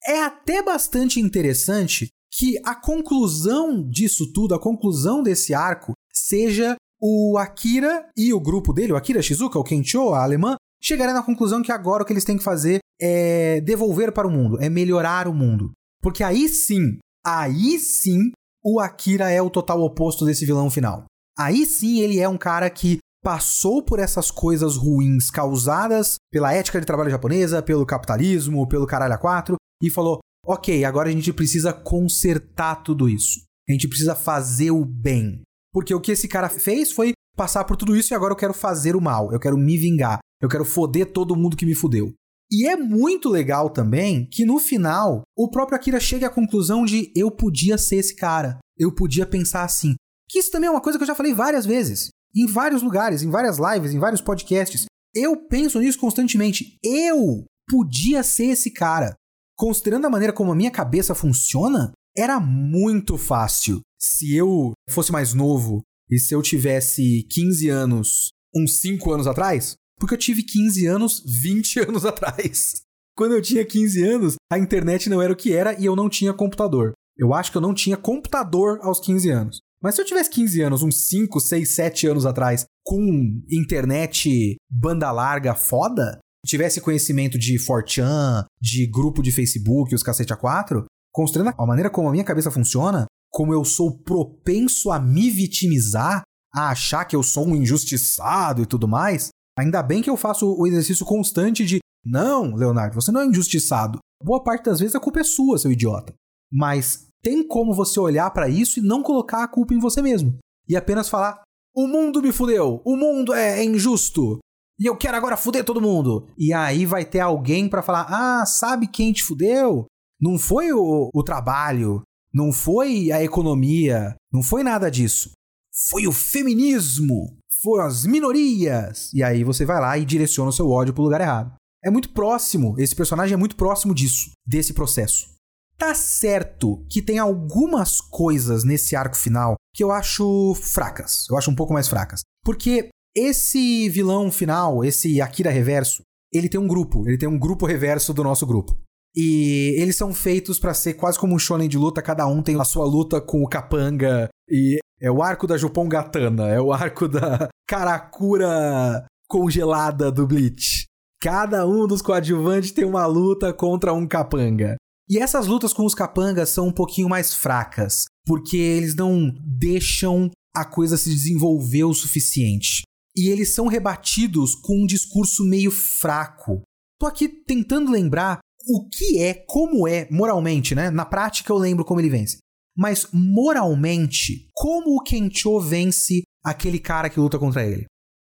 É até bastante interessante que a conclusão disso tudo, a conclusão desse arco, seja o Akira e o grupo dele, o Akira Shizuka, o Kencho, a alemã, chegarem na conclusão que agora o que eles têm que fazer é devolver para o mundo, é melhorar o mundo. Porque aí sim, aí sim, o Akira é o total oposto desse vilão final. Aí sim ele é um cara que passou por essas coisas ruins causadas pela ética de trabalho japonesa, pelo capitalismo, pelo caralho a quatro, e falou: ok, agora a gente precisa consertar tudo isso. A gente precisa fazer o bem. Porque o que esse cara fez foi passar por tudo isso e agora eu quero fazer o mal, eu quero me vingar, eu quero foder todo mundo que me fudeu. E é muito legal também que no final o próprio Akira chega à conclusão de eu podia ser esse cara, eu podia pensar assim. Que isso também é uma coisa que eu já falei várias vezes, em vários lugares, em várias lives, em vários podcasts. Eu penso nisso constantemente. Eu podia ser esse cara. Considerando a maneira como a minha cabeça funciona, era muito fácil. Se eu fosse mais novo e se eu tivesse 15 anos, uns 5 anos atrás, porque eu tive 15 anos 20 <laughs> anos atrás. Quando eu tinha 15 anos, a internet não era o que era e eu não tinha computador. Eu acho que eu não tinha computador aos 15 anos. Mas se eu tivesse 15 anos, uns 5, 6, 7 anos atrás, com internet banda larga foda, tivesse conhecimento de 4chan, de grupo de Facebook, os cacete A4, considerando a maneira como a minha cabeça funciona, como eu sou propenso a me vitimizar, a achar que eu sou um injustiçado e tudo mais, ainda bem que eu faço o exercício constante de não, Leonardo, você não é injustiçado. Boa parte das vezes a culpa é sua, seu idiota. Mas tem como você olhar para isso e não colocar a culpa em você mesmo. E apenas falar: o mundo me fudeu, o mundo é, é injusto. E eu quero agora fuder todo mundo. E aí vai ter alguém para falar: ah, sabe quem te fudeu? Não foi o, o trabalho, não foi a economia, não foi nada disso. Foi o feminismo, foram as minorias. E aí você vai lá e direciona o seu ódio pro lugar errado. É muito próximo, esse personagem é muito próximo disso, desse processo. Tá certo que tem algumas coisas nesse arco final que eu acho fracas. Eu acho um pouco mais fracas. Porque esse vilão final, esse Akira Reverso, ele tem um grupo. Ele tem um grupo reverso do nosso grupo. E eles são feitos para ser quase como um shonen de luta, cada um tem a sua luta com o capanga e é o arco da Jupon Gatana, é o arco da Karakura congelada do Bleach. Cada um dos coadjuvantes tem uma luta contra um capanga. E essas lutas com os capangas são um pouquinho mais fracas, porque eles não deixam a coisa se desenvolver o suficiente. E eles são rebatidos com um discurso meio fraco. Tô aqui tentando lembrar o que é, como é, moralmente, né? Na prática eu lembro como ele vence. Mas moralmente, como o Kencho vence aquele cara que luta contra ele?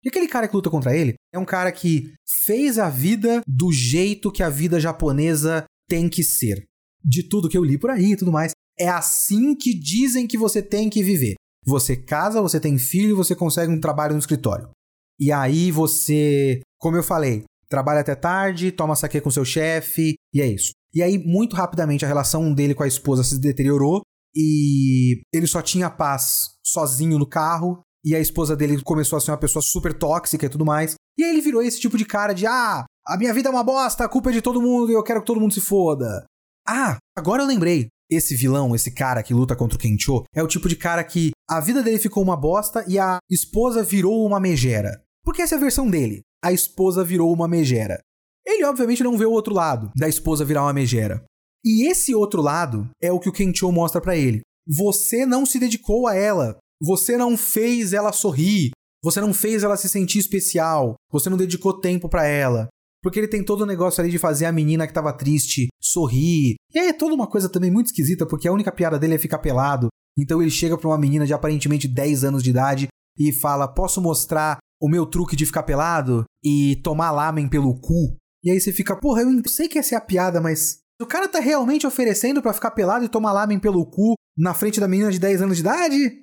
E aquele cara que luta contra ele é um cara que fez a vida do jeito que a vida japonesa tem que ser. De tudo que eu li por aí e tudo mais. É assim que dizem que você tem que viver. Você casa, você tem filho, você consegue um trabalho no escritório. E aí você, como eu falei, trabalha até tarde, toma saque com seu chefe, e é isso. E aí, muito rapidamente, a relação dele com a esposa se deteriorou e ele só tinha paz sozinho no carro. E a esposa dele começou a ser uma pessoa super tóxica e tudo mais. E aí ele virou esse tipo de cara de: ah, a minha vida é uma bosta, a culpa é de todo mundo e eu quero que todo mundo se foda. Ah, agora eu lembrei. Esse vilão, esse cara que luta contra o Kencho, é o tipo de cara que a vida dele ficou uma bosta e a esposa virou uma megera. Porque essa é a versão dele. A esposa virou uma megera. Ele, obviamente, não vê o outro lado da esposa virar uma megera. E esse outro lado é o que o Kencho mostra para ele. Você não se dedicou a ela. Você não fez ela sorrir. Você não fez ela se sentir especial. Você não dedicou tempo para ela. Porque ele tem todo o negócio ali de fazer a menina que tava triste sorrir. E aí é toda uma coisa também muito esquisita, porque a única piada dele é ficar pelado. Então ele chega pra uma menina de aparentemente 10 anos de idade e fala: Posso mostrar o meu truque de ficar pelado e tomar lamen pelo cu? E aí você fica, porra, eu sei que essa é a piada, mas o cara tá realmente oferecendo para ficar pelado e tomar lamen pelo cu na frente da menina de 10 anos de idade?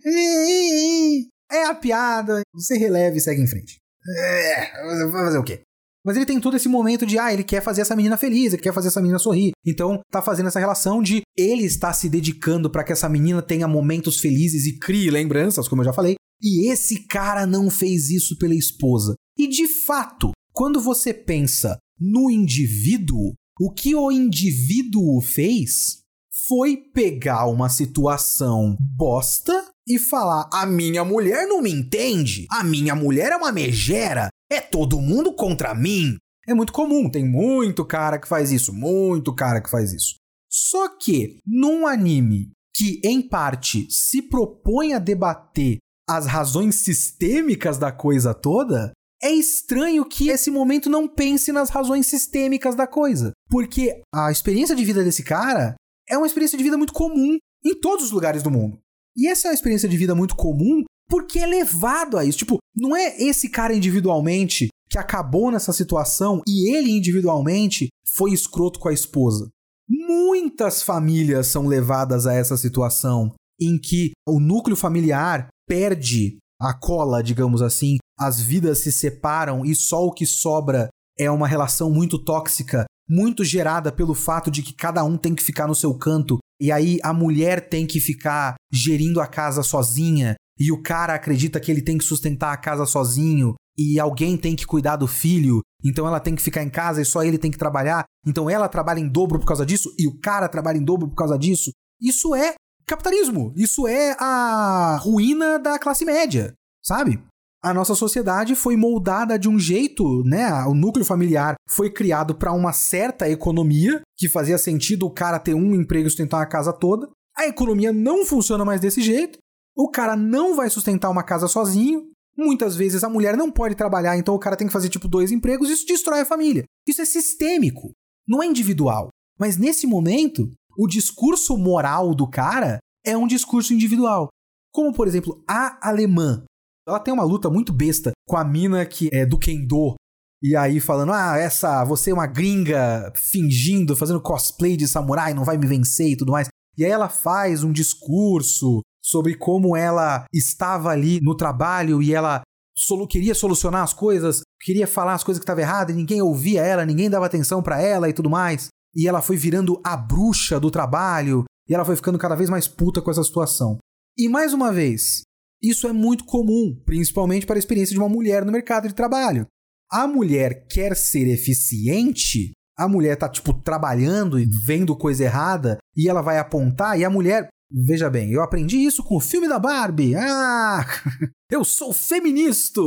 É a piada. Você releva e segue em frente. É, vai fazer o quê? Mas ele tem todo esse momento de, ah, ele quer fazer essa menina feliz, ele quer fazer essa menina sorrir. Então, tá fazendo essa relação de ele está se dedicando para que essa menina tenha momentos felizes e crie lembranças, como eu já falei. E esse cara não fez isso pela esposa. E de fato, quando você pensa no indivíduo, o que o indivíduo fez foi pegar uma situação bosta e falar: a minha mulher não me entende, a minha mulher é uma megera, é todo mundo contra mim. É muito comum, tem muito cara que faz isso, muito cara que faz isso. Só que num anime que em parte se propõe a debater as razões sistêmicas da coisa toda, é estranho que esse momento não pense nas razões sistêmicas da coisa. Porque a experiência de vida desse cara é uma experiência de vida muito comum em todos os lugares do mundo. E essa é experiência de vida muito comum porque é levado a isso. Tipo, não é esse cara individualmente que acabou nessa situação e ele individualmente foi escroto com a esposa. Muitas famílias são levadas a essa situação em que o núcleo familiar perde a cola, digamos assim, as vidas se separam e só o que sobra é uma relação muito tóxica, muito gerada pelo fato de que cada um tem que ficar no seu canto e aí a mulher tem que ficar gerindo a casa sozinha e o cara acredita que ele tem que sustentar a casa sozinho e alguém tem que cuidar do filho, então ela tem que ficar em casa e só ele tem que trabalhar, então ela trabalha em dobro por causa disso e o cara trabalha em dobro por causa disso. Isso é capitalismo, isso é a ruína da classe média, sabe? a nossa sociedade foi moldada de um jeito, né? O núcleo familiar foi criado para uma certa economia, que fazia sentido o cara ter um emprego e sustentar uma casa toda. A economia não funciona mais desse jeito. O cara não vai sustentar uma casa sozinho. Muitas vezes a mulher não pode trabalhar, então o cara tem que fazer tipo dois empregos. Isso destrói a família. Isso é sistêmico, não é individual. Mas nesse momento, o discurso moral do cara é um discurso individual. Como, por exemplo, a alemã ela tem uma luta muito besta com a mina que é do Kendo. E aí falando, ah, essa, você é uma gringa fingindo, fazendo cosplay de samurai, não vai me vencer e tudo mais. E aí ela faz um discurso sobre como ela estava ali no trabalho e ela solu queria solucionar as coisas, queria falar as coisas que estavam erradas e ninguém ouvia ela, ninguém dava atenção para ela e tudo mais. E ela foi virando a bruxa do trabalho e ela foi ficando cada vez mais puta com essa situação. E mais uma vez, isso é muito comum, principalmente para a experiência de uma mulher no mercado de trabalho. A mulher quer ser eficiente, a mulher tá tipo trabalhando e vendo coisa errada e ela vai apontar e a mulher, veja bem, eu aprendi isso com o filme da Barbie. Ah, <laughs> eu sou feminista.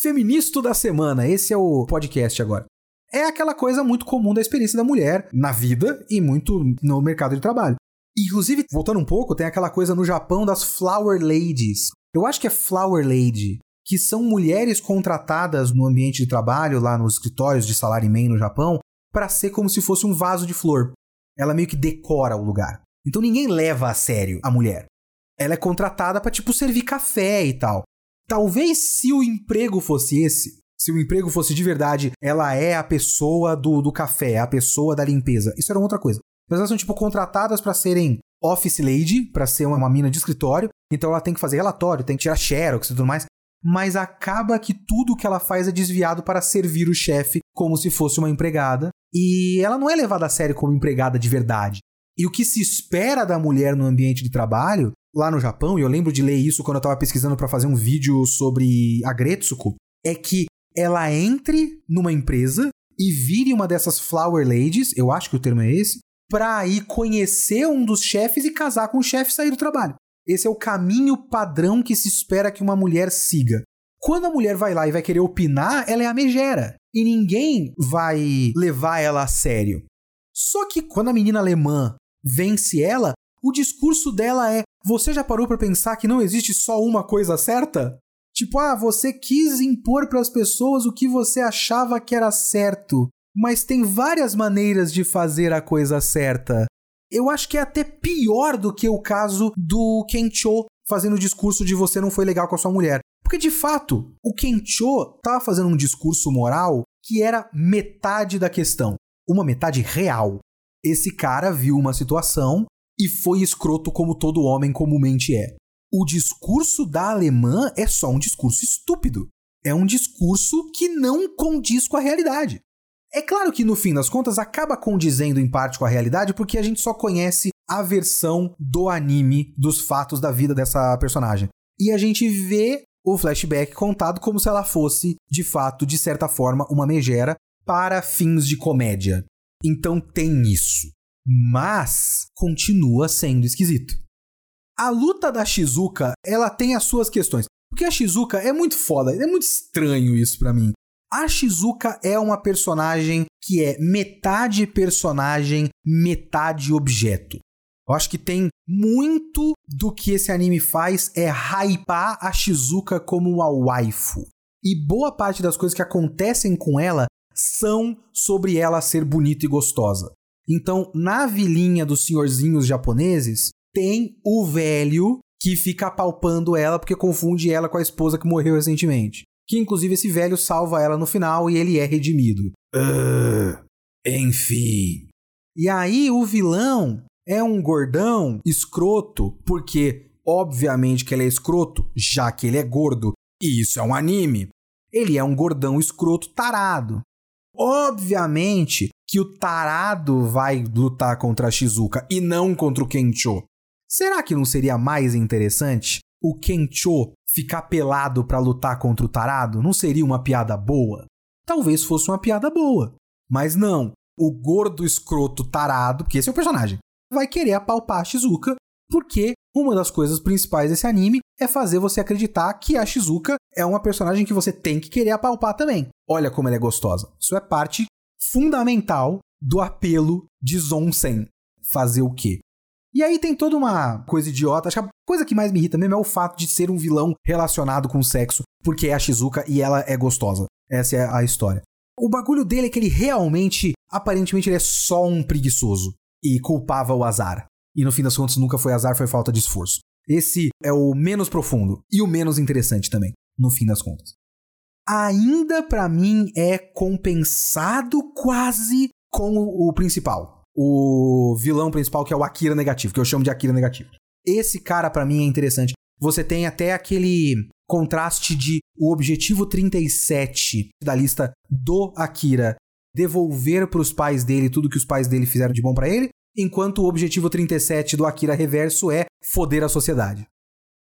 Feministo da semana, esse é o podcast agora. É aquela coisa muito comum da experiência da mulher na vida e muito no mercado de trabalho. Inclusive, voltando um pouco, tem aquela coisa no Japão das flower ladies. Eu acho que é Flower Lady, que são mulheres contratadas no ambiente de trabalho, lá nos escritórios de salaryman no Japão, para ser como se fosse um vaso de flor. Ela meio que decora o lugar. Então ninguém leva a sério a mulher. Ela é contratada para tipo servir café e tal. Talvez se o emprego fosse esse, se o emprego fosse de verdade, ela é a pessoa do, do café, a pessoa da limpeza. Isso era outra coisa. Mas elas são tipo contratadas para serem office lady, para ser uma, uma mina de escritório, então ela tem que fazer relatório, tem que tirar xerox e tudo mais, mas acaba que tudo que ela faz é desviado para servir o chefe como se fosse uma empregada, e ela não é levada a sério como empregada de verdade. E o que se espera da mulher no ambiente de trabalho, lá no Japão, e eu lembro de ler isso quando eu estava pesquisando para fazer um vídeo sobre a Gretsuko, é que ela entre numa empresa e vire uma dessas flower ladies, eu acho que o termo é esse, para ir conhecer um dos chefes e casar com o chefe e sair do trabalho. Esse é o caminho padrão que se espera que uma mulher siga. Quando a mulher vai lá e vai querer opinar, ela é a megera. E ninguém vai levar ela a sério. Só que quando a menina alemã vence ela, o discurso dela é: Você já parou para pensar que não existe só uma coisa certa? Tipo, ah, você quis impor para as pessoas o que você achava que era certo mas tem várias maneiras de fazer a coisa certa. Eu acho que é até pior do que o caso do Kencho fazendo o discurso de você não foi legal com a sua mulher. Porque de fato, o Kencho estava fazendo um discurso moral que era metade da questão, uma metade real. Esse cara viu uma situação e foi escroto como todo homem comumente é. O discurso da alemã é só um discurso estúpido. É um discurso que não condiz com a realidade. É claro que no fim das contas acaba condizendo em parte com a realidade porque a gente só conhece a versão do anime dos fatos da vida dessa personagem. E a gente vê o flashback contado como se ela fosse, de fato, de certa forma, uma megera para fins de comédia. Então tem isso. Mas continua sendo esquisito. A luta da Shizuka, ela tem as suas questões. Porque a Shizuka é muito foda, é muito estranho isso para mim. A Shizuka é uma personagem que é metade personagem, metade objeto. Eu acho que tem muito do que esse anime faz é hypar a Shizuka como uma waifu. E boa parte das coisas que acontecem com ela são sobre ela ser bonita e gostosa. Então, na vilinha dos senhorzinhos japoneses, tem o velho que fica apalpando ela porque confunde ela com a esposa que morreu recentemente que inclusive esse velho salva ela no final e ele é redimido. Uh, enfim. E aí o vilão é um gordão escroto, porque obviamente que ele é escroto, já que ele é gordo, e isso é um anime. Ele é um gordão escroto tarado. Obviamente que o tarado vai lutar contra a Shizuka e não contra o Kencho. Será que não seria mais interessante o Kencho ficar pelado para lutar contra o tarado não seria uma piada boa? Talvez fosse uma piada boa. Mas não. O gordo escroto tarado, porque esse é o personagem, vai querer apalpar a Shizuka porque uma das coisas principais desse anime é fazer você acreditar que a Shizuka é uma personagem que você tem que querer apalpar também. Olha como ela é gostosa. Isso é parte fundamental do apelo de Zonsen. Fazer o quê? E aí tem toda uma coisa idiota. Acho que a coisa que mais me irrita mesmo é o fato de ser um vilão relacionado com sexo, porque é a Shizuka e ela é gostosa. Essa é a história. O bagulho dele é que ele realmente, aparentemente, ele é só um preguiçoso e culpava o azar. E no fim das contas nunca foi azar, foi falta de esforço. Esse é o menos profundo e o menos interessante também, no fim das contas. Ainda para mim é compensado quase com o principal, o vilão principal que é o Akira negativo, que eu chamo de Akira negativo. Esse cara para mim é interessante. Você tem até aquele contraste de o objetivo 37 da lista do Akira devolver para os pais dele tudo que os pais dele fizeram de bom para ele, enquanto o objetivo 37 do Akira Reverso é foder a sociedade.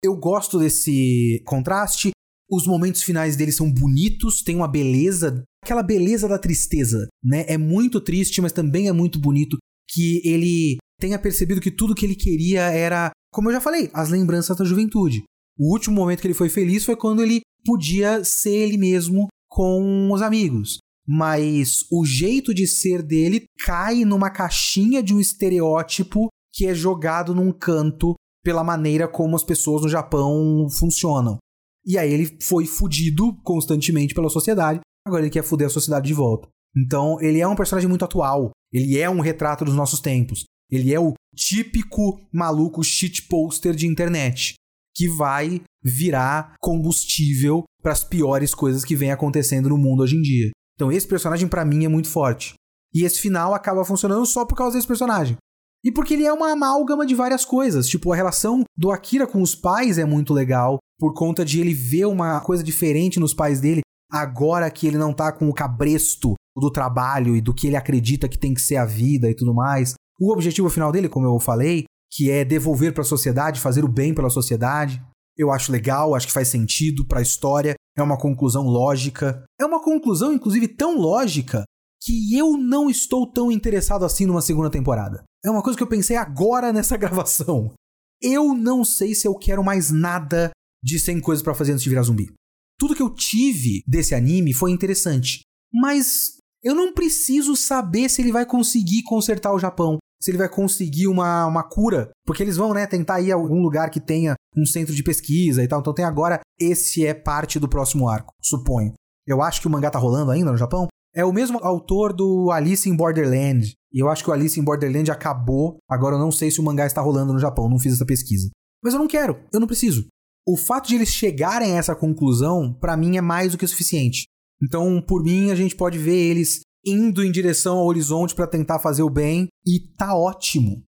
Eu gosto desse contraste. Os momentos finais dele são bonitos, tem uma beleza, aquela beleza da tristeza, né? É muito triste, mas também é muito bonito que ele tenha percebido que tudo que ele queria era, como eu já falei, as lembranças da juventude. O último momento que ele foi feliz foi quando ele podia ser ele mesmo com os amigos. Mas o jeito de ser dele cai numa caixinha de um estereótipo que é jogado num canto pela maneira como as pessoas no Japão funcionam. E aí ele foi fudido constantemente pela sociedade, agora ele quer fuder a sociedade de volta. Então ele é um personagem muito atual, ele é um retrato dos nossos tempos. Ele é o típico maluco shit poster de internet que vai virar combustível para as piores coisas que vem acontecendo no mundo hoje em dia. Então esse personagem para mim é muito forte. E esse final acaba funcionando só por causa desse personagem. E porque ele é uma amálgama de várias coisas. Tipo, a relação do Akira com os pais é muito legal, por conta de ele ver uma coisa diferente nos pais dele, agora que ele não tá com o cabresto do trabalho e do que ele acredita que tem que ser a vida e tudo mais. O objetivo final dele, como eu falei, que é devolver para a sociedade, fazer o bem pela sociedade. Eu acho legal, acho que faz sentido para a história, é uma conclusão lógica. É uma conclusão, inclusive, tão lógica que eu não estou tão interessado assim numa segunda temporada. É uma coisa que eu pensei agora nessa <laughs> gravação. Eu não sei se eu quero mais nada de 100 coisas para fazer antes de virar zumbi. Tudo que eu tive desse anime foi interessante, mas eu não preciso saber se ele vai conseguir consertar o Japão se ele vai conseguir uma, uma cura, porque eles vão, né, tentar ir a algum lugar que tenha um centro de pesquisa e tal. Então tem agora, esse é parte do próximo arco, suponho. Eu acho que o mangá tá rolando ainda no Japão. É o mesmo autor do Alice in Borderland. E eu acho que o Alice in Borderland acabou. Agora eu não sei se o mangá está rolando no Japão, não fiz essa pesquisa. Mas eu não quero, eu não preciso. O fato de eles chegarem a essa conclusão, para mim, é mais do que suficiente. Então, por mim, a gente pode ver eles indo em direção ao horizonte para tentar fazer o bem e tá ótimo.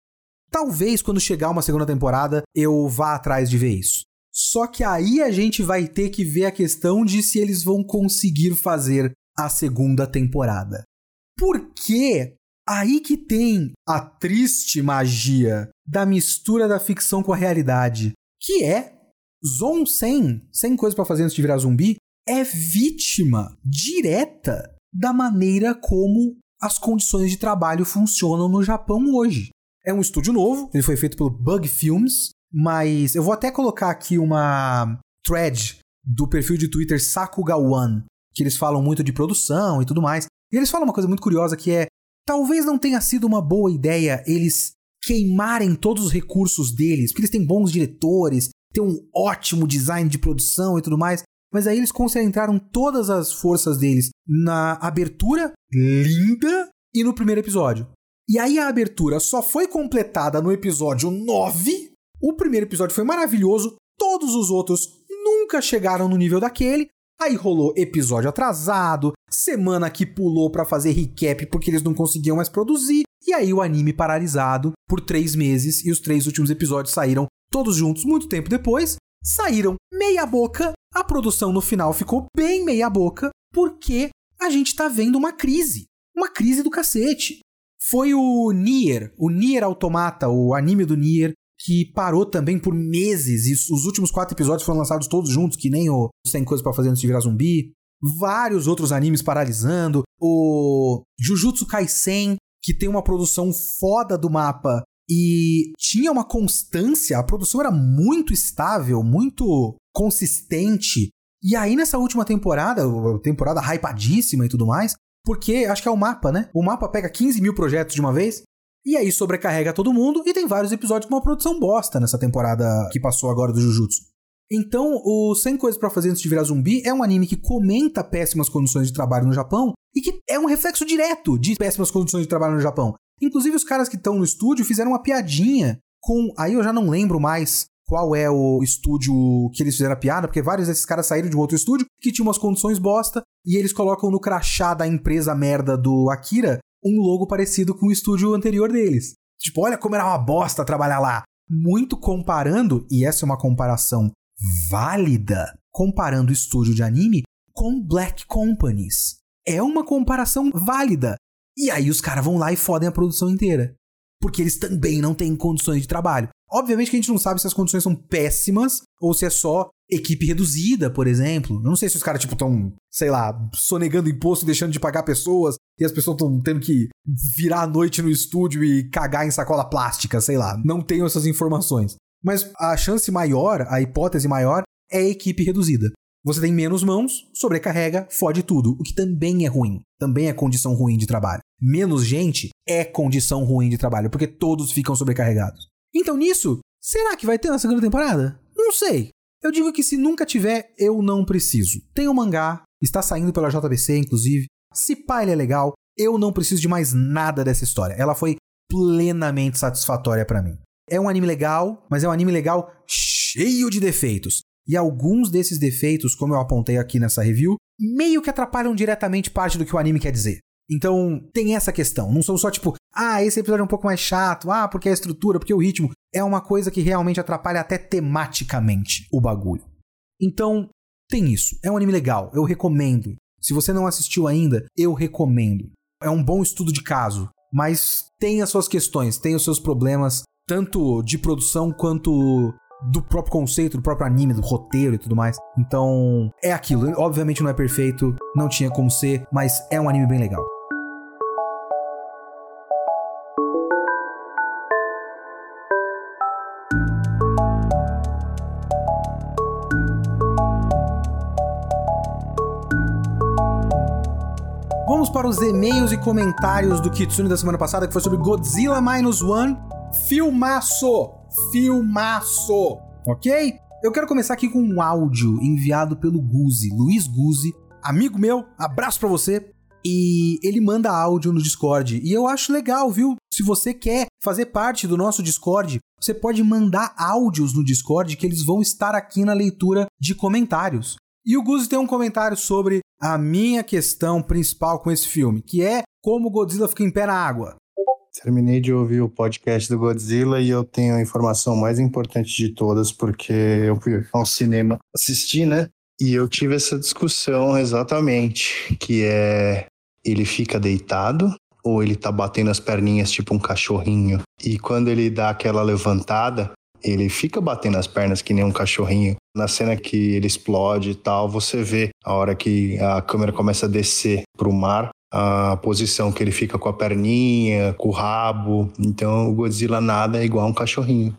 Talvez quando chegar uma segunda temporada eu vá atrás de ver isso. Só que aí a gente vai ter que ver a questão de se eles vão conseguir fazer a segunda temporada. Porque aí que tem a triste magia da mistura da ficção com a realidade, que é Zon 100, 100 coisas para fazer antes de virar zumbi, é vítima direta da maneira como as condições de trabalho funcionam no Japão hoje. É um estúdio novo, ele foi feito pelo Bug Films, mas eu vou até colocar aqui uma thread do perfil de Twitter Sakugawan, que eles falam muito de produção e tudo mais. E eles falam uma coisa muito curiosa que é: talvez não tenha sido uma boa ideia eles queimarem todos os recursos deles, porque eles têm bons diretores, têm um ótimo design de produção e tudo mais, mas aí eles concentraram todas as forças deles na abertura linda e no primeiro episódio. E aí a abertura só foi completada no episódio 9. O primeiro episódio foi maravilhoso, todos os outros nunca chegaram no nível daquele. Aí rolou episódio atrasado, semana que pulou para fazer recap porque eles não conseguiam mais produzir, e aí o anime paralisado por três meses e os três últimos episódios saíram todos juntos muito tempo depois. Saíram meia boca a produção no final ficou bem meia boca, porque a gente tá vendo uma crise. Uma crise do cacete. Foi o Nier, o Nier Automata, o anime do Nier, que parou também por meses. E os últimos quatro episódios foram lançados todos juntos, que nem o 100 Coisas para Fazer Antes de Virar Zumbi. Vários outros animes paralisando. O Jujutsu Kaisen, que tem uma produção foda do mapa, e tinha uma constância, a produção era muito estável, muito consistente. E aí nessa última temporada, temporada hypadíssima e tudo mais, porque acho que é o mapa, né? O mapa pega 15 mil projetos de uma vez, e aí sobrecarrega todo mundo, e tem vários episódios com uma produção bosta nessa temporada que passou agora do Jujutsu. Então, o 100 Coisas para Fazer Antes de Virar Zumbi é um anime que comenta péssimas condições de trabalho no Japão e que é um reflexo direto de péssimas condições de trabalho no Japão. Inclusive, os caras que estão no estúdio fizeram uma piadinha com. Aí eu já não lembro mais qual é o estúdio que eles fizeram a piada, porque vários desses caras saíram de um outro estúdio que tinha umas condições bosta e eles colocam no crachá da empresa merda do Akira um logo parecido com o estúdio anterior deles. Tipo, olha como era uma bosta trabalhar lá. Muito comparando, e essa é uma comparação válida comparando o estúdio de anime com Black Companies. É uma comparação válida. E aí os caras vão lá e fodem a produção inteira. Porque eles também não têm condições de trabalho. Obviamente que a gente não sabe se as condições são péssimas ou se é só equipe reduzida, por exemplo. Eu não sei se os caras, tipo, estão, sei lá, sonegando imposto e deixando de pagar pessoas e as pessoas estão tendo que virar a noite no estúdio e cagar em sacola plástica, sei lá. Não tenho essas informações. Mas a chance maior, a hipótese maior, é a equipe reduzida. Você tem menos mãos, sobrecarrega, fode tudo, o que também é ruim. Também é condição ruim de trabalho. Menos gente é condição ruim de trabalho, porque todos ficam sobrecarregados. Então nisso, será que vai ter na segunda temporada? Não sei. Eu digo que se nunca tiver, eu não preciso. Tem o um mangá, está saindo pela JBC, inclusive. Se pá, ele é legal, eu não preciso de mais nada dessa história. Ela foi plenamente satisfatória para mim. É um anime legal, mas é um anime legal cheio de defeitos. E alguns desses defeitos, como eu apontei aqui nessa review, meio que atrapalham diretamente parte do que o anime quer dizer. Então, tem essa questão. Não são só tipo, ah, esse episódio é um pouco mais chato, ah, porque a estrutura, porque o ritmo. É uma coisa que realmente atrapalha até tematicamente o bagulho. Então, tem isso. É um anime legal, eu recomendo. Se você não assistiu ainda, eu recomendo. É um bom estudo de caso, mas tem as suas questões, tem os seus problemas, tanto de produção quanto do próprio conceito, do próprio anime, do roteiro e tudo mais. Então, é aquilo. Obviamente não é perfeito, não tinha como ser, mas é um anime bem legal. Para os e-mails e comentários do Kitsune da semana passada, que foi sobre Godzilla Minus One. Filmaço! Filmaço! Ok? Eu quero começar aqui com um áudio enviado pelo Guzi, Luiz Guzi, amigo meu, abraço para você. E ele manda áudio no Discord. E eu acho legal, viu? Se você quer fazer parte do nosso Discord, você pode mandar áudios no Discord que eles vão estar aqui na leitura de comentários. E o Guzi tem um comentário sobre a minha questão principal com esse filme, que é como Godzilla fica em pé na água. Terminei de ouvir o podcast do Godzilla e eu tenho a informação mais importante de todas, porque eu fui ao cinema assistir, né? E eu tive essa discussão exatamente, que é ele fica deitado ou ele tá batendo as perninhas tipo um cachorrinho. E quando ele dá aquela levantada, ele fica batendo as pernas que nem um cachorrinho. Na cena que ele explode e tal, você vê a hora que a câmera começa a descer pro mar, a posição que ele fica com a perninha, com o rabo. Então o Godzilla nada é igual a um cachorrinho.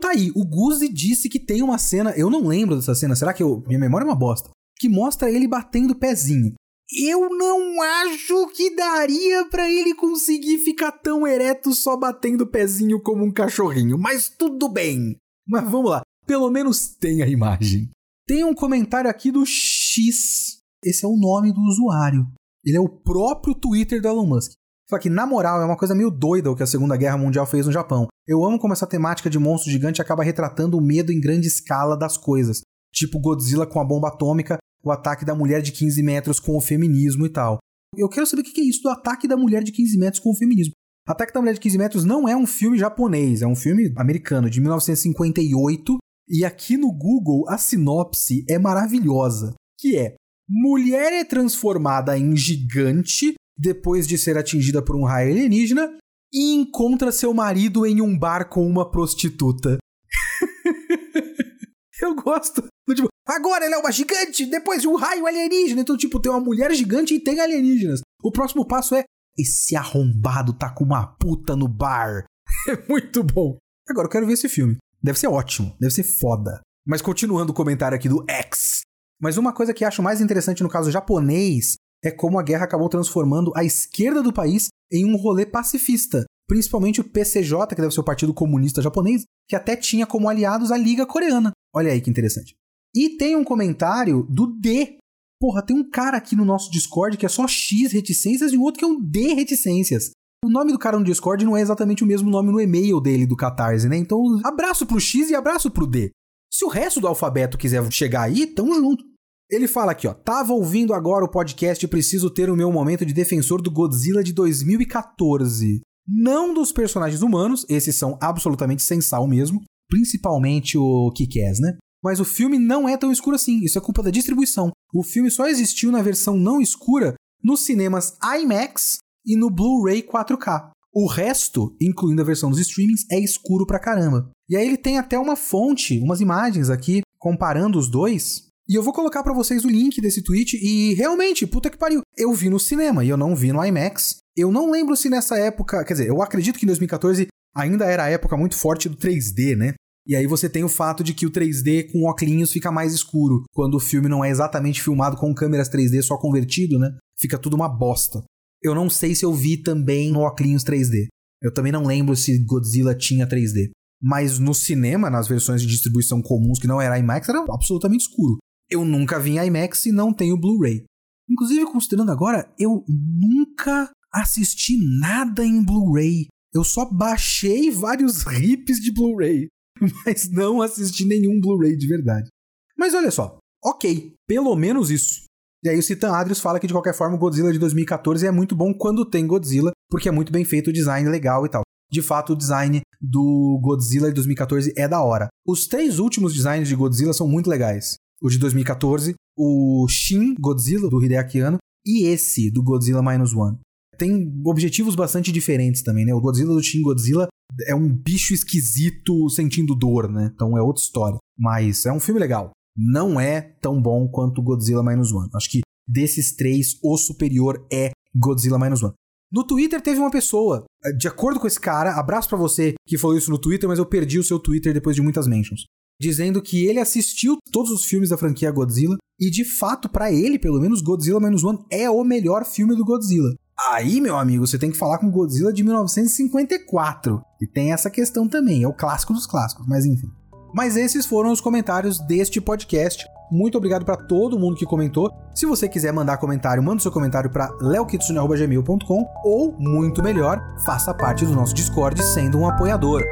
Tá aí, o Guzi disse que tem uma cena, eu não lembro dessa cena, será que eu, minha memória é uma bosta? Que mostra ele batendo pezinho. Eu não acho que daria para ele conseguir ficar tão ereto só batendo o pezinho como um cachorrinho, mas tudo bem. Mas vamos lá, pelo menos tem a imagem. Tem um comentário aqui do X. Esse é o nome do usuário. Ele é o próprio Twitter do Elon Musk. Só que, na moral, é uma coisa meio doida o que a Segunda Guerra Mundial fez no Japão. Eu amo como essa temática de monstro gigante acaba retratando o medo em grande escala das coisas. Tipo Godzilla com a bomba atômica, o ataque da mulher de 15 metros com o feminismo e tal. Eu quero saber o que é isso do ataque da mulher de 15 metros com o feminismo. Ataque da Mulher de 15 Metros não é um filme japonês, é um filme americano de 1958. E aqui no Google a sinopse é maravilhosa, que é Mulher é transformada em gigante depois de ser atingida por um raio alienígena e encontra seu marido em um bar com uma prostituta. <laughs> Eu gosto. Tipo, agora ela é uma gigante depois de um raio alienígena. Então, tipo, tem uma mulher gigante e tem alienígenas. O próximo passo é: esse arrombado tá com uma puta no bar. <laughs> É muito bom. Agora eu quero ver esse filme. Deve ser ótimo, deve ser foda. Mas continuando o comentário aqui do X. Mas uma coisa que acho mais interessante no caso japonês é como a guerra acabou transformando a esquerda do país em um rolê pacifista. Principalmente o PCJ, que deve ser o Partido Comunista Japonês, que até tinha como aliados a Liga Coreana. Olha aí que interessante. E tem um comentário do D. Porra, tem um cara aqui no nosso Discord que é só X reticências e um outro que é um D reticências. O nome do cara no Discord não é exatamente o mesmo nome no e-mail dele do Catarse, né? Então, abraço pro X e abraço pro D. Se o resto do alfabeto quiser chegar aí, tamo junto. Ele fala aqui, ó. Tava ouvindo agora o podcast e preciso ter o meu momento de defensor do Godzilla de 2014. Não dos personagens humanos, esses são absolutamente sem sal mesmo. Principalmente o Kikaz, né? Mas o filme não é tão escuro assim, isso é culpa da distribuição. O filme só existiu na versão não escura nos cinemas IMAX e no Blu-ray 4K. O resto, incluindo a versão dos streamings, é escuro pra caramba. E aí ele tem até uma fonte, umas imagens aqui, comparando os dois. E eu vou colocar para vocês o link desse tweet e realmente, puta que pariu, eu vi no cinema e eu não vi no IMAX. Eu não lembro se nessa época, quer dizer, eu acredito que em 2014 ainda era a época muito forte do 3D, né? E aí você tem o fato de que o 3D com óculos fica mais escuro, quando o filme não é exatamente filmado com câmeras 3D só convertido, né? Fica tudo uma bosta. Eu não sei se eu vi também no óculos 3D. Eu também não lembro se Godzilla tinha 3D. Mas no cinema, nas versões de distribuição comuns que não era IMAX, era absolutamente escuro. Eu nunca vi em IMAX e não tenho Blu-ray. Inclusive, considerando agora, eu nunca assisti nada em Blu-ray. Eu só baixei vários <laughs> rips de Blu-ray, <laughs> mas não assisti nenhum Blu-ray de verdade. Mas olha só, ok, pelo menos isso. E aí o Citan Adrius fala que de qualquer forma o Godzilla de 2014 é muito bom quando tem Godzilla, porque é muito bem feito o design legal e tal. De fato, o design do Godzilla de 2014 é da hora. Os três últimos designs de Godzilla são muito legais. O de 2014, o Shin Godzilla, do Hideaki Anno, e esse, do Godzilla Minus One. Tem objetivos bastante diferentes também, né? O Godzilla do Shin Godzilla é um bicho esquisito sentindo dor, né? Então é outra história. Mas é um filme legal não é tão bom quanto Godzilla Minus One. Acho que desses três, o superior é Godzilla Minus One. No Twitter teve uma pessoa, eh, de acordo com esse cara, abraço para você que falou isso no Twitter, mas eu perdi o seu Twitter depois de muitas mentions, dizendo que ele assistiu todos os filmes da franquia Godzilla e de fato para ele, pelo menos Godzilla Minus One é o melhor filme do Godzilla. Aí, meu amigo, você tem que falar com Godzilla de 1954, e tem essa questão também, é o clássico dos clássicos, mas enfim. Mas esses foram os comentários deste podcast. Muito obrigado para todo mundo que comentou. Se você quiser mandar comentário, manda seu comentário para leokitsune.gmail.com ou, muito melhor, faça parte do nosso Discord sendo um apoiador.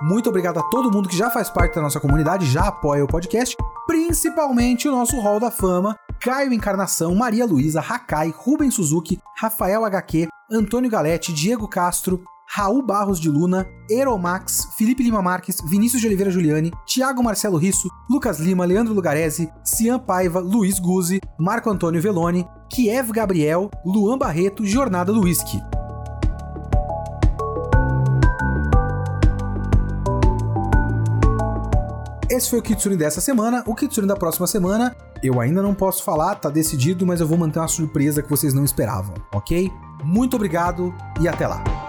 Muito obrigado a todo mundo que já faz parte da nossa comunidade, já apoia o podcast, principalmente o nosso Hall da Fama, Caio Encarnação, Maria Luísa, Hakai, Rubens Suzuki, Rafael HQ, Antônio Galete, Diego Castro, Raul Barros de Luna, Eromax, Felipe Lima Marques, Vinícius de Oliveira Giuliani, Thiago Marcelo Risso, Lucas Lima, Leandro Lugarese, Cian Paiva, Luiz Guzzi, Marco Antônio Veloni, Kiev Gabriel, Luan Barreto, Jornada do Whisky. Esse foi o Kitsune dessa semana. O Kitsune da próxima semana, eu ainda não posso falar, tá decidido, mas eu vou manter uma surpresa que vocês não esperavam, ok? Muito obrigado e até lá.